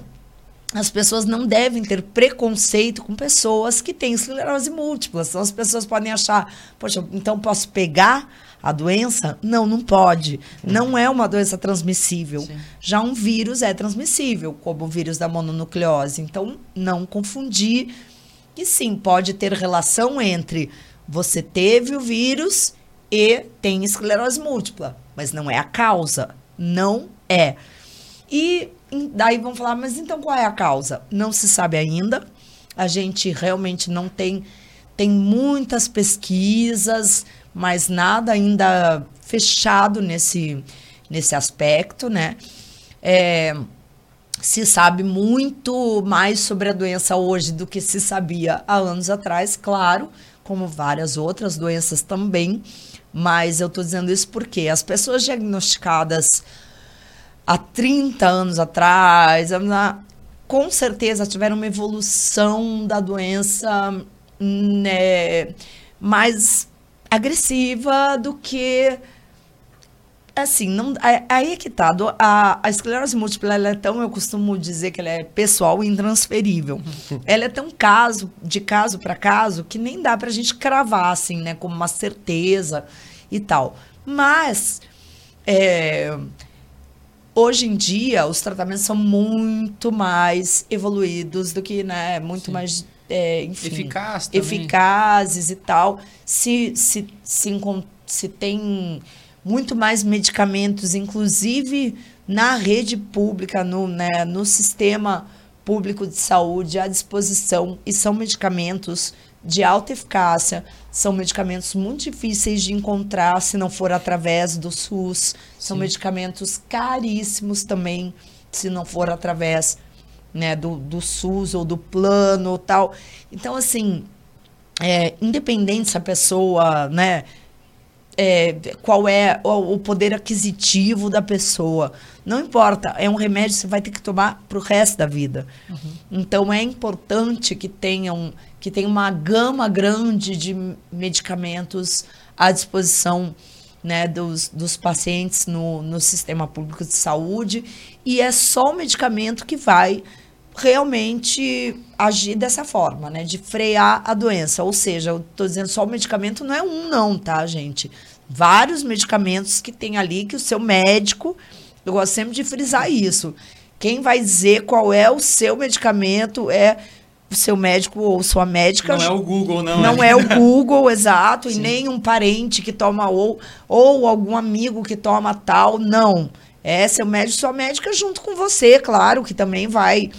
as pessoas não devem ter preconceito com pessoas que têm esclerose múltipla. Então as pessoas podem achar, poxa, então posso pegar a doença? Não, não pode. Não é uma doença transmissível. Sim. Já um vírus é transmissível, como o vírus da mononucleose. Então, não confundir. E sim, pode ter relação entre você teve o vírus e tem esclerose múltipla, mas não é a causa. Não é. E daí vão falar, mas então qual é a causa? Não se sabe ainda. A gente realmente não tem tem muitas pesquisas, mas nada ainda fechado nesse nesse aspecto, né? É, se sabe muito mais sobre a doença hoje do que se sabia há anos atrás, claro, como várias outras doenças também. Mas eu estou dizendo isso porque as pessoas diagnosticadas há 30 anos atrás, com certeza tiveram uma evolução da doença, né, mas agressiva do que assim, não, aí é que tá. A, a esclerose múltipla, ela é tão, eu costumo dizer que ela é pessoal e intransferível. ela é tão caso, de caso para caso, que nem dá pra gente cravar, assim, né, como uma certeza e tal. Mas, é, hoje em dia, os tratamentos são muito mais evoluídos do que, né, muito Sim. mais, é, enfim, Eficaz eficazes e tal. Se, se, se, se tem muito mais medicamentos, inclusive na rede pública, no, né, no sistema público de saúde à disposição, e são medicamentos de alta eficácia, são medicamentos muito difíceis de encontrar se não for através do SUS, são Sim. medicamentos caríssimos também, se não for através né, do, do SUS ou do plano tal. Então, assim, é, independente se a pessoa, né, é, qual é o, o, poder aquisitivo da pessoa. Não importa, é um remédio que você vai ter que tomar para o resto da vida. Uhum. Então é importante que tenham que tenha uma gama grande de medicamentos à disposição né, dos, dos pacientes no, no sistema público de saúde. E é só o medicamento que vai realmente agir dessa forma, né? De frear a doença. Ou seja, eu estou dizendo só o medicamento não é um, não, tá, gente? Vários medicamentos que tem ali que o seu médico, eu gosto sempre de frisar isso. Quem vai dizer qual é o seu medicamento é seu médico ou sua médica. Não é o Google, não. Não é, é o Google, exato, Sim. e nem um parente que toma ou, ou algum amigo que toma tal, não. É seu médico, sua médica junto com você, claro, que também vai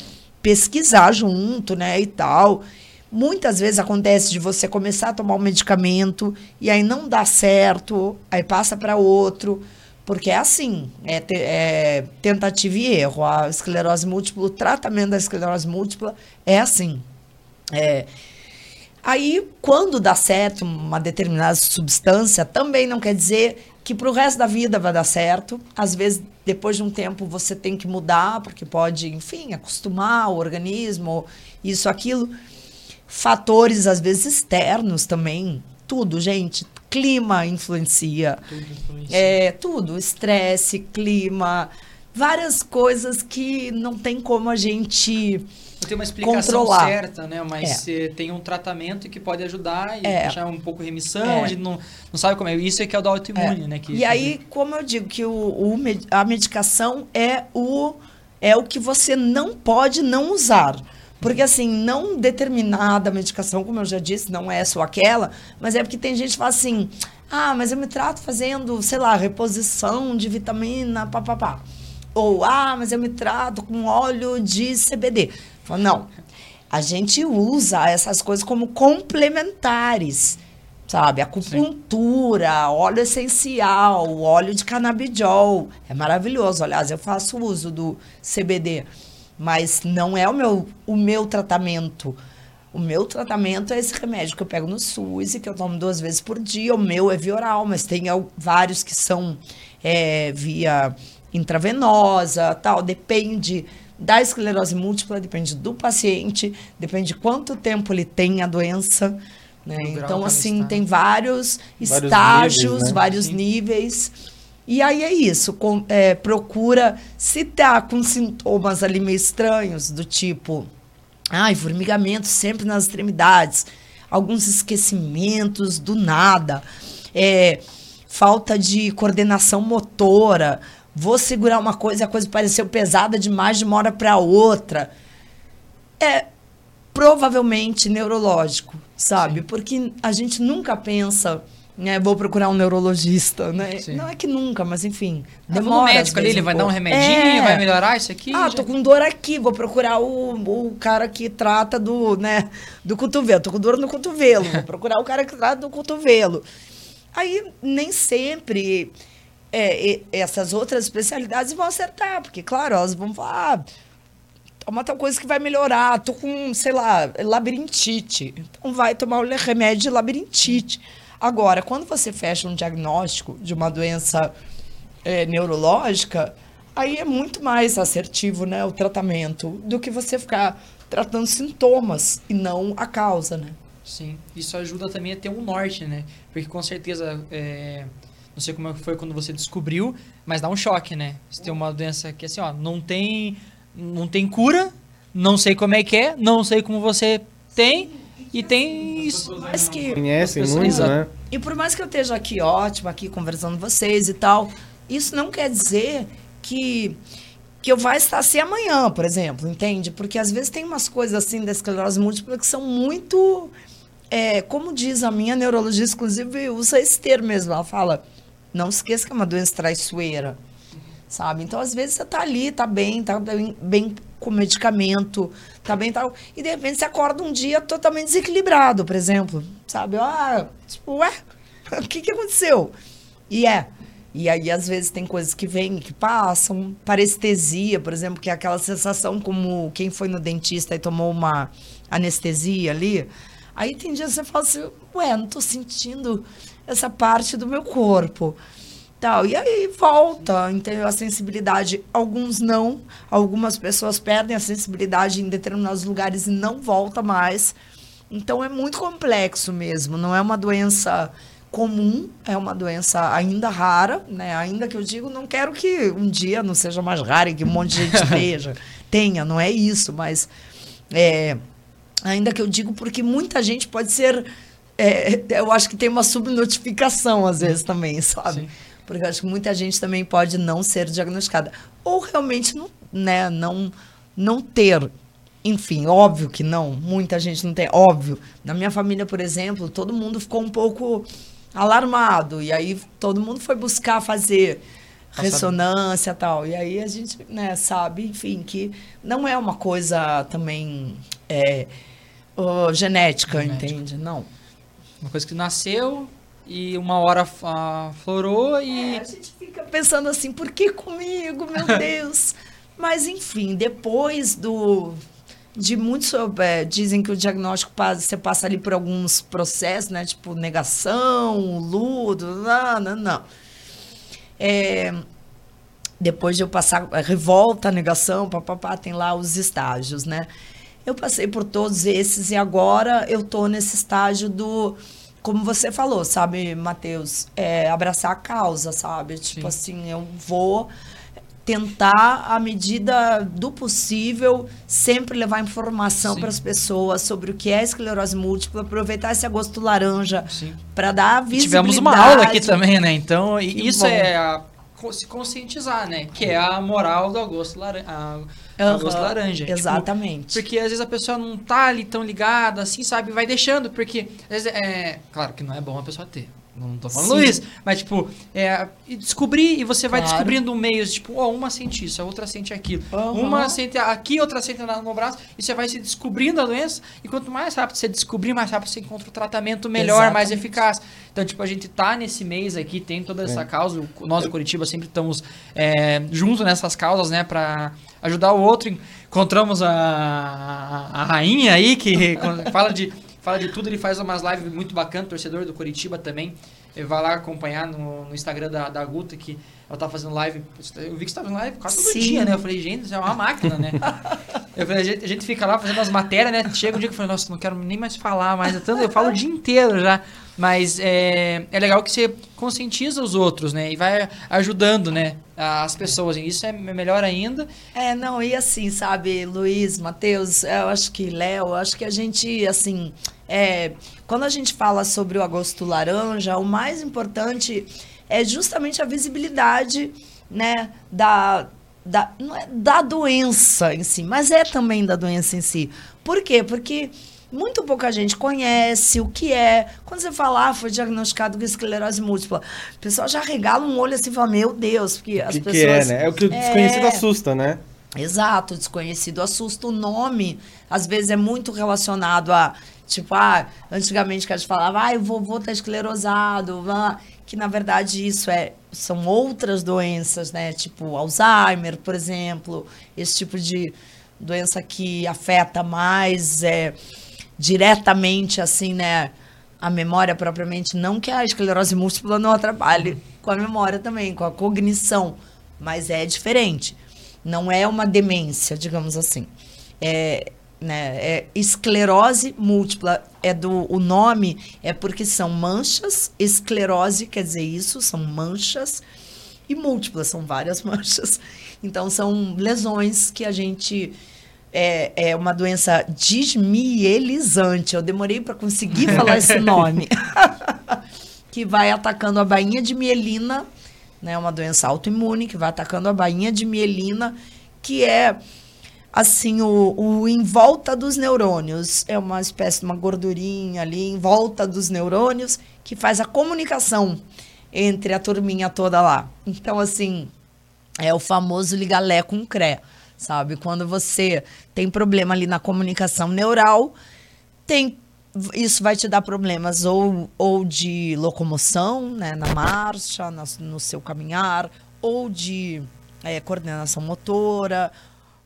pesquisar junto, né, e tal. Muitas vezes acontece de você começar a tomar um medicamento e aí não dá certo, aí passa para outro, porque é assim, é, te, é, tentativa e erro. A esclerose múltipla, o tratamento da esclerose múltipla é assim. É, aí, quando dá certo uma determinada substância, também não quer dizer que para o resto da vida vai dar certo. Às vezes, depois de um tempo, você tem que mudar, porque pode, enfim, acostumar o organismo, isso, aquilo. Fatores, às vezes, externos também. Tudo, gente. Clima influencia. Tudo influencia. É, tudo. Estresse, clima. Várias coisas que não tem como a gente tem uma explicação controlar. certa, né? Mas é. tem um tratamento que pode ajudar e é. deixar um pouco remissão, é. a gente não, não sabe como é. Isso é que é o da autoimune, é. né? Que, e aí, como eu digo, que o, o, a medicação é o, é o que você não pode não usar. Porque, assim, não determinada medicação, como eu já disse, não é só aquela, mas é porque tem gente que fala assim: ah, mas eu me trato fazendo, sei lá, reposição de vitamina, papapá. Ou, ah, mas eu me trato com óleo de CBD. Não. A gente usa essas coisas como complementares, sabe? Acupuntura, Sim. óleo essencial, óleo de canabidiol. É maravilhoso. Aliás, eu faço uso do CBD, mas não é o meu, o meu tratamento. O meu tratamento é esse remédio que eu pego no SUS e que eu tomo duas vezes por dia. O meu é via oral, mas tem vários que são é, via intravenosa, tal. Depende da esclerose múltipla, depende do paciente, depende de quanto tempo ele tem a doença. Né? Então, assim, tem vários, vários estágios, níveis, né? vários Sim. níveis. E aí é isso, com, é, procura se tá com sintomas ali meio estranhos, do tipo, ai, formigamento sempre nas extremidades, alguns esquecimentos do nada, é, falta de coordenação motora, vou segurar uma coisa e a coisa pareceu pesada demais de uma hora para outra. É provavelmente neurológico, sabe? Sim. Porque a gente nunca pensa, né, vou procurar um neurologista, né? Sim. Não é que nunca, mas enfim, demora. O médico ali, ele um vai pouco. dar um remedinho, é. vai melhorar isso aqui? Ah, já... tô com dor aqui, vou procurar o, o cara que trata do, né, do cotovelo. Tô com dor no cotovelo, vou procurar o cara que trata do cotovelo. Aí nem sempre é, essas outras especialidades vão acertar, porque, claro, elas vão falar, ah, toma tal coisa que vai melhorar, tô com, sei lá, labirintite. Então vai tomar o remédio de labirintite. Agora, quando você fecha um diagnóstico de uma doença é, neurológica, aí é muito mais assertivo né, o tratamento do que você ficar tratando sintomas e não a causa, né? Sim, isso ajuda também a ter um norte, né? Porque com certeza, é, não sei como é foi quando você descobriu, mas dá um choque, né? Você tem uma doença que assim, ó, não tem, não tem cura, não sei como é que é, não sei como você tem, e tem isso. Mas que, Conhecem As pessoas- muito, né? E por mais que eu esteja aqui ótima, aqui conversando com vocês e tal, isso não quer dizer que que eu vai estar assim amanhã, por exemplo, entende? Porque às vezes tem umas coisas assim da esclerose múltipla que são muito, é, como diz a minha neurologista, inclusive usa esse termo mesmo, ela fala, não esqueça que é uma doença traiçoeira, sabe? Então às vezes você tá ali, tá bem, tá bem, bem com medicamento, tá bem tal, e de repente você acorda um dia totalmente desequilibrado, por exemplo, sabe? Ah, tipo, ué, o que que aconteceu? E é. E aí, às vezes, tem coisas que vêm que passam. Parestesia, por exemplo, que é aquela sensação como quem foi no dentista e tomou uma anestesia ali. Aí tem dias que você fala assim, ué, não tô sentindo essa parte do meu corpo. Tal. E aí volta, entendeu? A sensibilidade. Alguns não. Algumas pessoas perdem a sensibilidade em determinados lugares e não volta mais. Então é muito complexo mesmo. Não é uma doença comum, é uma doença ainda rara, né? Ainda que eu digo, não quero que um dia não seja mais rara e que um monte de gente veja, tenha, não é isso, mas é, ainda que eu digo porque muita gente pode ser, é, eu acho que tem uma subnotificação às vezes também, sabe? Sim. Porque eu acho que muita gente também pode não ser diagnosticada ou realmente não, né, não, não ter enfim, óbvio que não, muita gente não tem, óbvio. Na minha família, por exemplo, todo mundo ficou um pouco alarmado e aí todo mundo foi buscar fazer ressonância e tal. E aí a gente, né, sabe, enfim, que não é uma coisa também é, ó, genética, Genética. entende? Não. Uma coisa que nasceu e uma hora ah, florou e. É, a gente fica pensando assim, por que comigo, meu Deus? Mas, enfim, depois do. De muitos. é, dizem que o diagnóstico passa- você passa ali por alguns processos, né? Tipo, negação, luto, não, não, não. É, depois de eu passar a revolta, negação, papapá, tem lá os estágios, né? Eu passei por todos esses e agora eu tô nesse estágio do, como você falou, sabe, Matheus, é, abraçar a causa, sabe? Tipo Sim. assim, eu vou tentar, à medida do possível, sempre levar informação para as pessoas sobre o que é esclerose múltipla, aproveitar esse agosto laranja para dar visibilidade. tivemos uma aula aqui também, né? Então, isso bom. é a- se conscientizar, né? Que é a moral do agosto, laran a, Aham, agosto laranja. Tipo, Exatamente. porque às vezes a pessoa não tá ali tão ligada, assim, sabe? Vai deixando, porque às vezes é. Claro que não é bom a pessoa ter. Não tô falando Sim. isso. Mas, tipo, é, e descobrir, e você vai Claro. descobrindo meios, tipo, ó, uma sente isso, a outra sente aquilo. Aham. Uma sente aqui, outra sente na- no braço, e você vai se descobrindo a doença, e quanto mais rápido você descobrir, mais rápido você encontra o tratamento melhor, mais Exatamente. eficaz. Então, tipo, a gente tá nesse mês aqui, tem toda essa causa, o- nós do Curitiba sempre estamos é, junto nessas causas, né, pra ajudar o outro. Encontramos a, a, rainha aí, que fala de, fala de tudo, ele faz umas lives muito bacanas, torcedor do Curitiba também. Vai lá acompanhar no, no Instagram da, da Guta, que ela tá fazendo live. Eu vi que você tá fazendo live quase todo Sim. dia, né? Eu falei, gente, isso é uma máquina, né? Eu falei, a gente, a gente fica lá fazendo as matérias, né? Chega um dia que eu falei, nossa, não quero nem mais falar mais. é tanto- Eu falo o dia inteiro já. Mas é, é legal que você conscientiza os outros, né? E vai ajudando, né? As pessoas. Isso é melhor ainda. É, não, e assim, sabe, Luiz, Matheus, eu acho que Léo, eu acho que a gente, assim, é, quando a gente fala sobre o agosto laranja, o mais importante é justamente a visibilidade, né, da, da, não é da doença em si, mas é também da doença em si. Por quê? Porque muito pouca gente conhece o que é. Quando você fala, ah, foi diagnosticado com esclerose múltipla, o pessoal já regala um olho assim e fala, meu Deus, porque as que, que pessoas... é, né? É o que o desconhecido É. assusta, né? Exato, desconhecido assusta. O nome, às vezes, é muito relacionado a, tipo, ah, antigamente que a gente falava, ah, o vovô tá esclerosado, que na verdade isso é, são outras doenças, né? Tipo Alzheimer, por exemplo, esse tipo de doença que afeta mais é, diretamente, assim, né? A memória propriamente, não que a esclerose múltipla não atrapalhe com a memória também, com a cognição, mas é diferente. Não é uma demência, digamos assim. É, né, é esclerose múltipla. É do o nome é porque são manchas. Esclerose quer dizer isso, são manchas e múltiplas são várias manchas. Então são lesões que a gente é, é uma doença desmielizante. Eu demorei para conseguir falar esse nome. que vai atacando a bainha de mielina, né, uma doença autoimune que vai atacando a bainha de mielina, que é assim o, o em volta dos neurônios, é uma espécie de uma gordurinha ali em volta dos neurônios que faz a comunicação entre a turminha toda lá. Então assim, é o famoso ligalé com cré, sabe? Quando você tem problema ali na comunicação neural, tem isso vai te dar problemas ou, ou de locomoção, né, na marcha, na, no seu caminhar, ou de é, coordenação motora,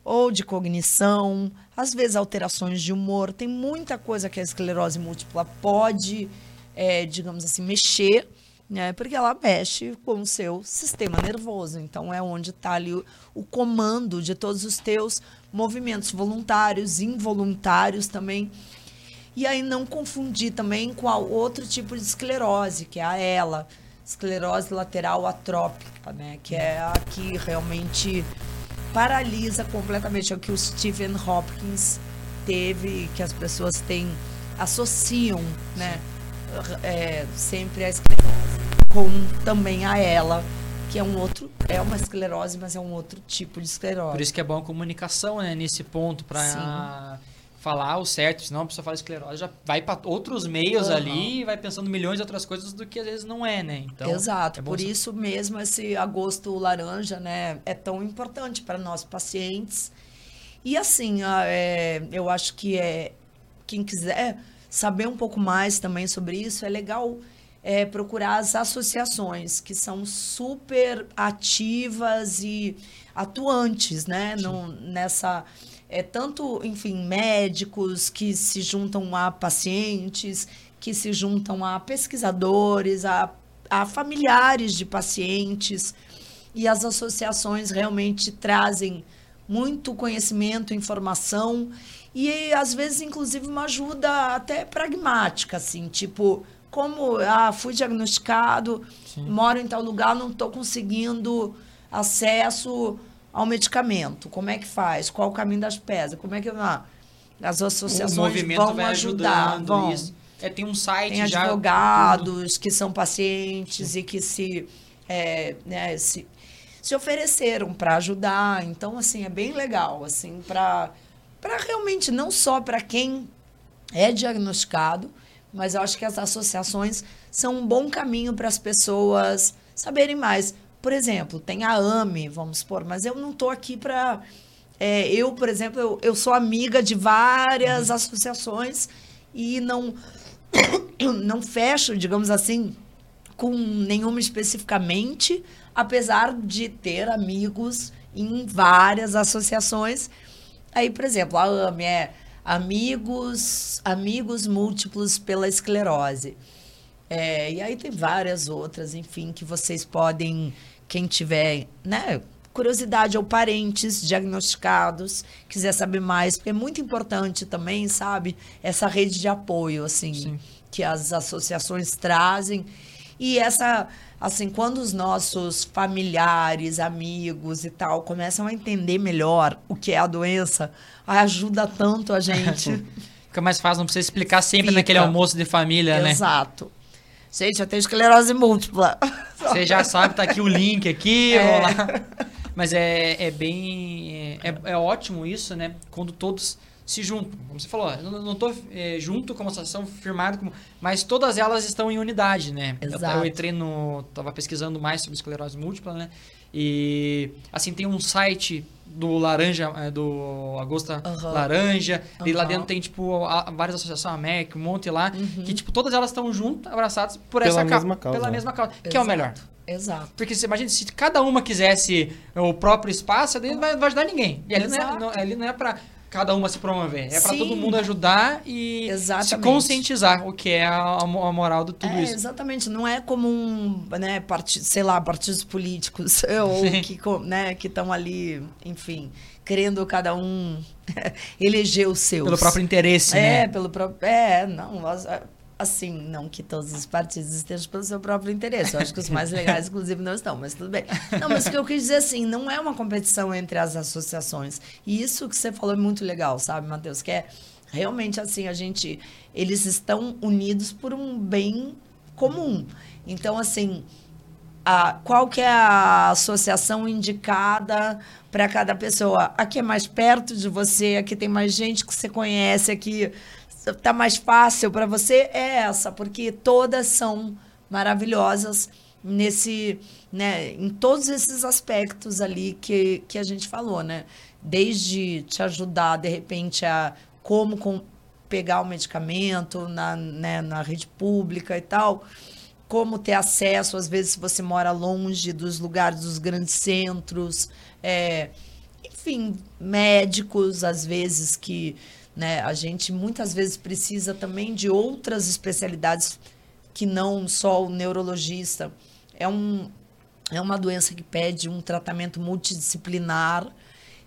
ou de cognição, às vezes alterações de humor. Tem muita coisa que a esclerose múltipla pode, é, digamos assim, mexer, né, porque ela mexe com o seu sistema nervoso. Então, é onde está ali o, o comando de todos os teus movimentos voluntários, involuntários também e aí não confundir também com a outro tipo de esclerose, que é a ELA, esclerose lateral atrópica, né? Que é a que realmente paralisa completamente. É o que o Stephen Hopkins teve, que as pessoas têm, associam, né? É, sempre a esclerose com também a ELA, que é um outro, é uma esclerose, mas é um outro tipo de esclerose. Por isso que é bom a comunicação, né, nesse ponto, para falar o certo, senão a pessoa fala esclerose, já vai para outros meios uhum. ali e vai pensando milhões de outras coisas do que às vezes não é, né? Então, Exato, é por você... isso mesmo esse agosto laranja, né, é tão importante para nós pacientes. E assim, é, eu acho que é quem quiser saber um pouco mais também sobre isso, é legal é, procurar as associações que são super ativas e atuantes, né, no, nessa é, tanto, enfim, médicos que se juntam a pacientes, que se juntam a pesquisadores, a, a familiares de pacientes. E as associações realmente trazem muito conhecimento, informação e às vezes inclusive uma ajuda até pragmática, assim, tipo, como ah, fui diagnosticado, Sim. moro em tal lugar, não estou conseguindo acesso ao medicamento. Como é que faz? Qual o caminho das pedras? Como é que ah, as associações vão ajudar? Vão. Isso. É, tem um site tem já. advogados que são pacientes e que se, é, né, se, se ofereceram para ajudar. Então, assim, é bem legal, assim, para realmente não só para quem é diagnosticado, mas eu acho que as associações são um bom caminho para as pessoas saberem mais. Por exemplo, tem a AME, vamos supor, mas eu não estou aqui para. É, eu, por exemplo, eu, eu sou amiga de várias uhum. associações e não, não fecho, digamos assim, com nenhuma especificamente, apesar de ter amigos em várias associações. Aí, por exemplo, a AME é Amigos, Amigos Múltiplos pela Esclerose. É, e aí tem várias outras, enfim, que vocês podem quem tiver, né, curiosidade ou parentes diagnosticados, quiser saber mais, porque é muito importante também, sabe, essa rede de apoio, assim, Sim. que as associações trazem. E essa, assim, quando os nossos familiares, amigos e tal começam a entender melhor o que é a doença, ajuda tanto a gente. Fica mais fácil, não precisa explicar sempre Fica. naquele almoço de família, Exato. né? Exato. Gente, eu tenho esclerose múltipla. Você já sabe, tá aqui o link aqui, é. lá. Mas é, é bem. É, é ótimo isso, né? Quando todos se juntam. Como você falou, eu não estou é, junto como associação firmada, como, mas todas elas estão em unidade, né? Exato. Eu, eu entrei no. Tava pesquisando mais sobre esclerose múltipla, né? E assim, tem um site do laranja, é, do Agosta uhum. Laranja. Uhum. E lá dentro tem, tipo, a, várias associações, a MEC, um monte lá, uhum. que, tipo, todas elas estão juntas, abraçadas por pela essa mesma causa. Pela mesma causa. Exato. Que é o melhor. Exato. Porque você imagina, se cada uma quisesse o próprio espaço, não vai, vai ajudar ninguém. E ali não, é, não, ali não é pra cada uma se promover. É para todo mundo ajudar e exatamente. se conscientizar o que é a, a moral de tudo é, isso. Exatamente. Não é como um, né, part, sei lá, partidos políticos ou que, né, que estão ali, enfim, querendo cada um eleger os seus. Pelo próprio interesse, É, né? pelo próprio. É, não. As- Assim, não que todos os partidos estejam pelo seu próprio interesse. Eu acho que os mais legais, inclusive, não estão, mas tudo bem. Não, mas o que eu quis dizer assim, não é uma competição entre as associações. E isso que você falou é muito legal, sabe, Matheus? Que é realmente assim, a gente. Eles estão unidos por um bem comum. Então, assim, a, qual que é a associação indicada para cada pessoa? Aqui é mais perto de você, aqui tem mais gente que você conhece, aqui tá mais fácil para você é essa, porque todas são maravilhosas nesse, né, em todos esses aspectos ali que, que a gente falou, né? Desde te ajudar de repente a como com, pegar o medicamento na, né, na rede pública e tal, como ter acesso, às vezes, se você mora longe dos lugares, dos grandes centros, é, enfim, médicos, às vezes, que né, a gente muitas vezes precisa também de outras especialidades que não só o neurologista. É, um, é uma doença que pede um tratamento multidisciplinar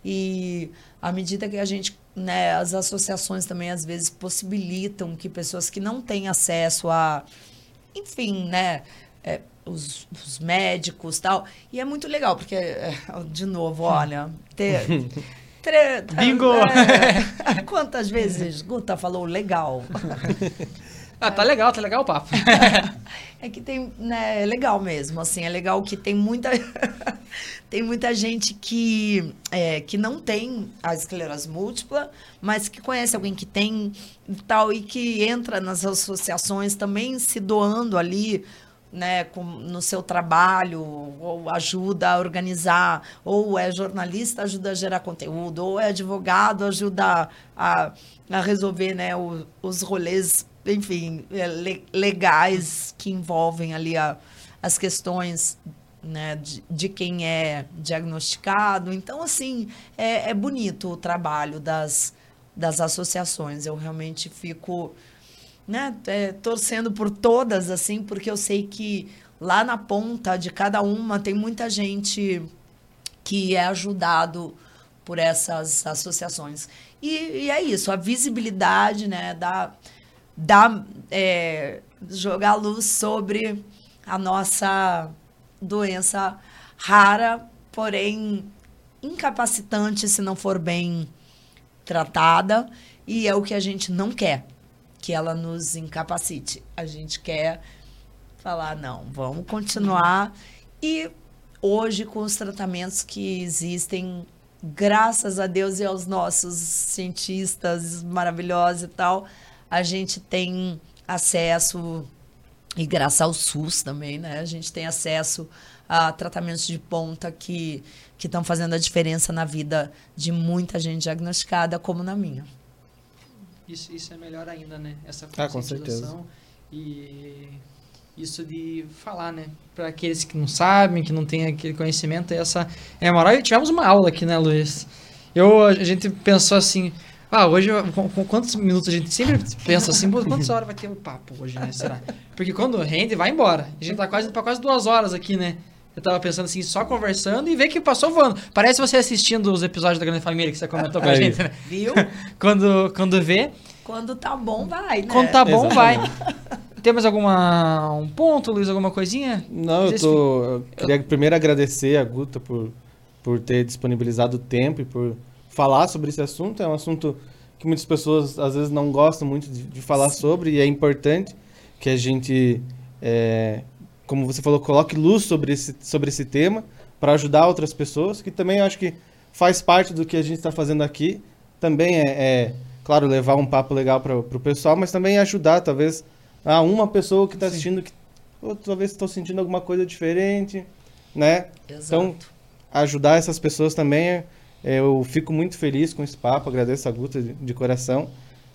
e à medida que a gente, né, as associações também às vezes possibilitam que pessoas que não têm acesso a enfim, né? é, os, os médicos tal. E é muito legal, porque, é, de novo, olha, ter. Tre- Bingo! é, quantas vezes Guta falou legal? Ah, tá legal, tá legal o papo. É que tem, né, é legal mesmo, assim, é legal que tem muita tem muita gente que é, que não tem a esclerose múltipla, mas que conhece alguém que tem e tal e que entra nas associações também se doando ali, né, com, no seu trabalho, ou ajuda a organizar, ou é jornalista, ajuda a gerar conteúdo, ou é advogado, ajuda a, a resolver, né, o- os rolês enfim, é, le- legais que envolvem ali a- as questões né, de, de quem é diagnosticado. Então, assim, é, é bonito o trabalho das, das associações. Eu realmente fico né, é, torcendo por todas, assim, porque eu sei que lá na ponta de cada uma tem muita gente que é ajudado por essas associações. E, e é isso, a visibilidade, né, da, da, é, jogar luz sobre a nossa doença rara, porém incapacitante se não for bem tratada, e é o que a gente não quer, que ela nos incapacite. A gente quer falar, não, vamos continuar. E hoje, com os tratamentos que existem, graças a Deus e aos nossos cientistas maravilhosos e tal, a gente tem acesso, e graças ao SUS também, né? A gente tem acesso a tratamentos de ponta que estão fazendo a diferença na vida de muita gente diagnosticada, como na minha. Isso, isso é melhor ainda, né? Essa Ah, conscientização e isso de falar, né? Para aqueles que não sabem, que não têm aquele conhecimento, essa é a moral. E tivemos uma aula aqui, né, Luiz? Eu, a gente pensou assim, ah, hoje, com, quantos minutos a gente sempre pensa assim, quantas horas vai ter o papo hoje, né? Será? Porque quando rende, vai embora. A gente tá quase para quase duas horas aqui, né? Eu tava pensando assim, só conversando e ver que passou voando. Parece você assistindo os episódios da Grande Família que você comentou com a gente, né? Viu? Quando, quando vê, Quando tá bom, vai, né? quando tá bom, vai. Exatamente. Tem mais alguma um ponto, Luiz, alguma coisinha? Não, eu tô. Eu queria primeiro agradecer a Guta por, por ter disponibilizado o tempo e por falar sobre esse assunto. É um assunto que muitas pessoas às vezes não gostam muito de, de falar sobre e é importante que a gente, é, como você falou, coloque luz sobre esse, sobre esse tema para ajudar outras pessoas, que também acho que faz parte do que a gente está fazendo aqui. Também é, é, claro, levar um papo legal para o pessoal, mas também ajudar, talvez, a uma pessoa que está assistindo que ou talvez estou sentindo alguma coisa diferente, né? Então, Exato. ajudar essas pessoas também, é- eu fico muito feliz com esse papo, agradeço a Guta de, de coração.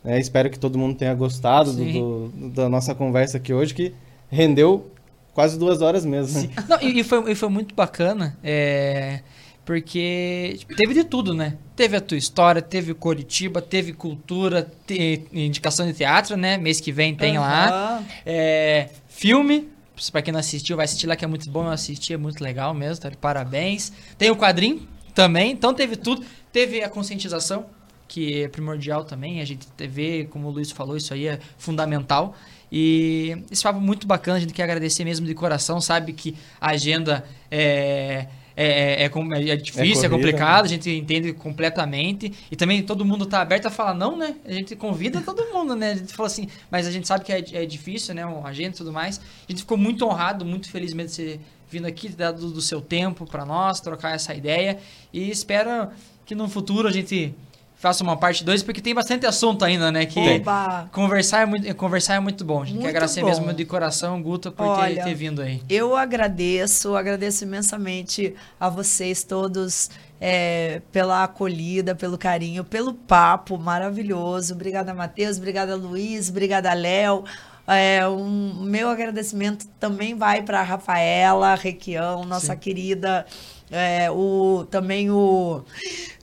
né? Espero que todo mundo tenha gostado do- do- da nossa conversa aqui hoje, que rendeu quase duas horas mesmo. Não, e, e foi, e foi muito bacana, é, porque tipo, teve de tudo, né? Teve a tua história, teve Coritiba, teve cultura, te- indicação de teatro, né? Mês que vem tem lá. Aham. É, filme, pra quem não assistiu, vai assistir lá que é muito bom, eu assisti, é muito legal mesmo, tá? parabéns. Tem o quadrinho também, então teve tudo. teve a conscientização, que é primordial também. A gente vê, como o Luiz falou, isso aí é fundamental. E esse papo muito bacana, a gente quer agradecer mesmo de coração, sabe que a agenda é. É, é, é, é difícil, é, é complicado, né? a gente entende completamente. E também todo mundo tá aberto a falar não, né? A gente convida todo mundo, né? A gente falou assim, mas a gente sabe que é, é difícil, né? Um agente e tudo mais. A gente ficou muito honrado, muito feliz mesmo de ser vindo aqui, dado do seu tempo para nós, trocar essa ideia. E espero que no futuro a gente faça uma parte 2, porque tem bastante assunto ainda, né? Que Oba. conversar é muito, conversar é muito bom. A gente muito quer agradecer bom. mesmo de coração, Guta, por Olha, ter, ter, vindo aí. Eu agradeço, agradeço imensamente a vocês todos é, pela acolhida, pelo carinho, pelo papo maravilhoso. Obrigada, Matheus, obrigada, Luiz, obrigada, Léo. É, um meu agradecimento também vai para a Rafaela Requião, nossa Sim. querida é, o, também o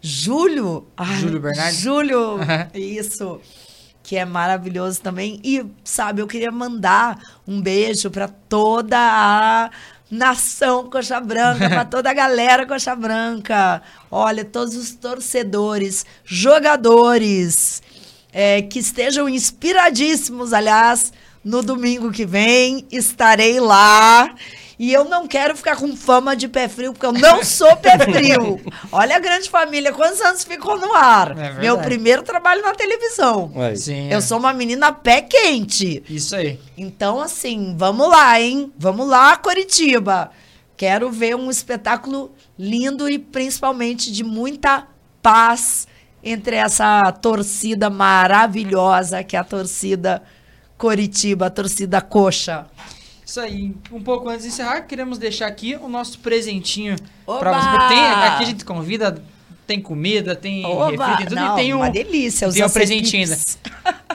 Júlio. Júlio Bernardo. Júlio, isso. Que é maravilhoso também. E, sabe, eu queria mandar um beijo para toda a nação Coxa Branca, para toda a galera Coxa Branca. Olha, todos os torcedores, jogadores, é, que estejam inspiradíssimos, aliás, no domingo que vem estarei lá. E eu não quero ficar com fama de pé frio, porque eu não sou pé frio. Olha a grande família, quantos anos ficou no ar? É Meu primeiro trabalho na televisão. Sim, eu é. sou uma menina pé quente. Isso aí. Então, assim, vamos lá, hein? Vamos lá, Coritiba. Quero ver um espetáculo lindo e principalmente de muita paz entre essa torcida maravilhosa que é a torcida Coritiba, a torcida coxa. Isso aí. Um pouco antes de encerrar, queremos deixar aqui o nosso presentinho para você. Tem, aqui a gente convida, tem comida, tem Oba! refri, tem tudo Não, e tem um, uma delícia. Tem um presentinho ainda.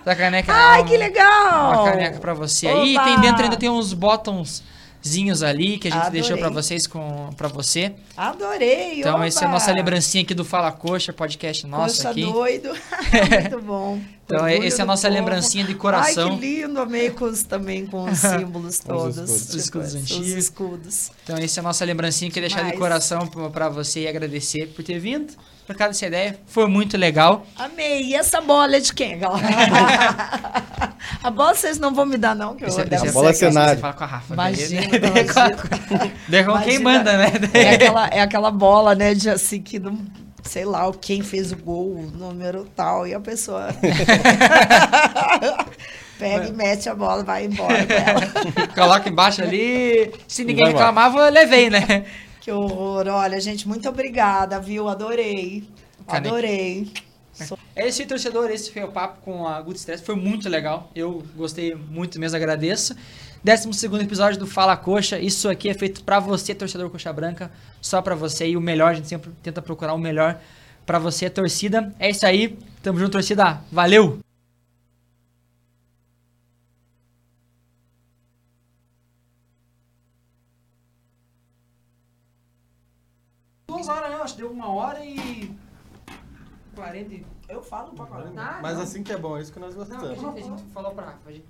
Da caneca. Ai, um, que legal! Uma caneca para você Oba! aí. E tem dentro ainda tem uns botões zinhos ali que a gente Adorei. deixou para vocês com para você. Adorei. Então oba. essa é a nossa lembrancinha aqui do Fala Coxa, podcast nosso Coxa aqui. doido. Muito bom. então Orgulho essa é a nossa povo. lembrancinha de coração. Ai, que lindo, amei com os, também com os símbolos todos. os escudos, os escudos antigos. Os escudos. Então essa é a nossa lembrancinha que deixar de coração para você e agradecer por ter vindo. Por causa dessa ideia, foi muito legal. Amei. E essa bola é de quem, galera? a bola vocês não vão me dar, não, que eu esse, esse bola é cenário. Você fala com a Rafa. Imagina. imagina. quem manda, né? É aquela, é aquela bola, né, de assim, que não sei lá, quem fez o gol, o número tal, e a pessoa pega e mete a bola, vai embora Coloca embaixo ali. Se ninguém reclamava, eu levei, né? Que horror. Olha, gente, muito obrigada, viu? Adorei. Adorei. É esse torcedor, esse foi o papo com a Good Stress. Foi muito legal. Eu gostei muito mesmo, agradeço. 12 episódio do Fala Coxa. Isso aqui é feito para você, torcedor Coxa Branca. Só para você. E o melhor, a gente sempre tenta procurar o melhor para você, torcida. É isso aí. Tamo junto, torcida. Valeu! Hora e. 40. Eu falo pra caramba. Mas assim que é bom, é isso que nós gostamos. Não, a gente, a gente falou pra. A gente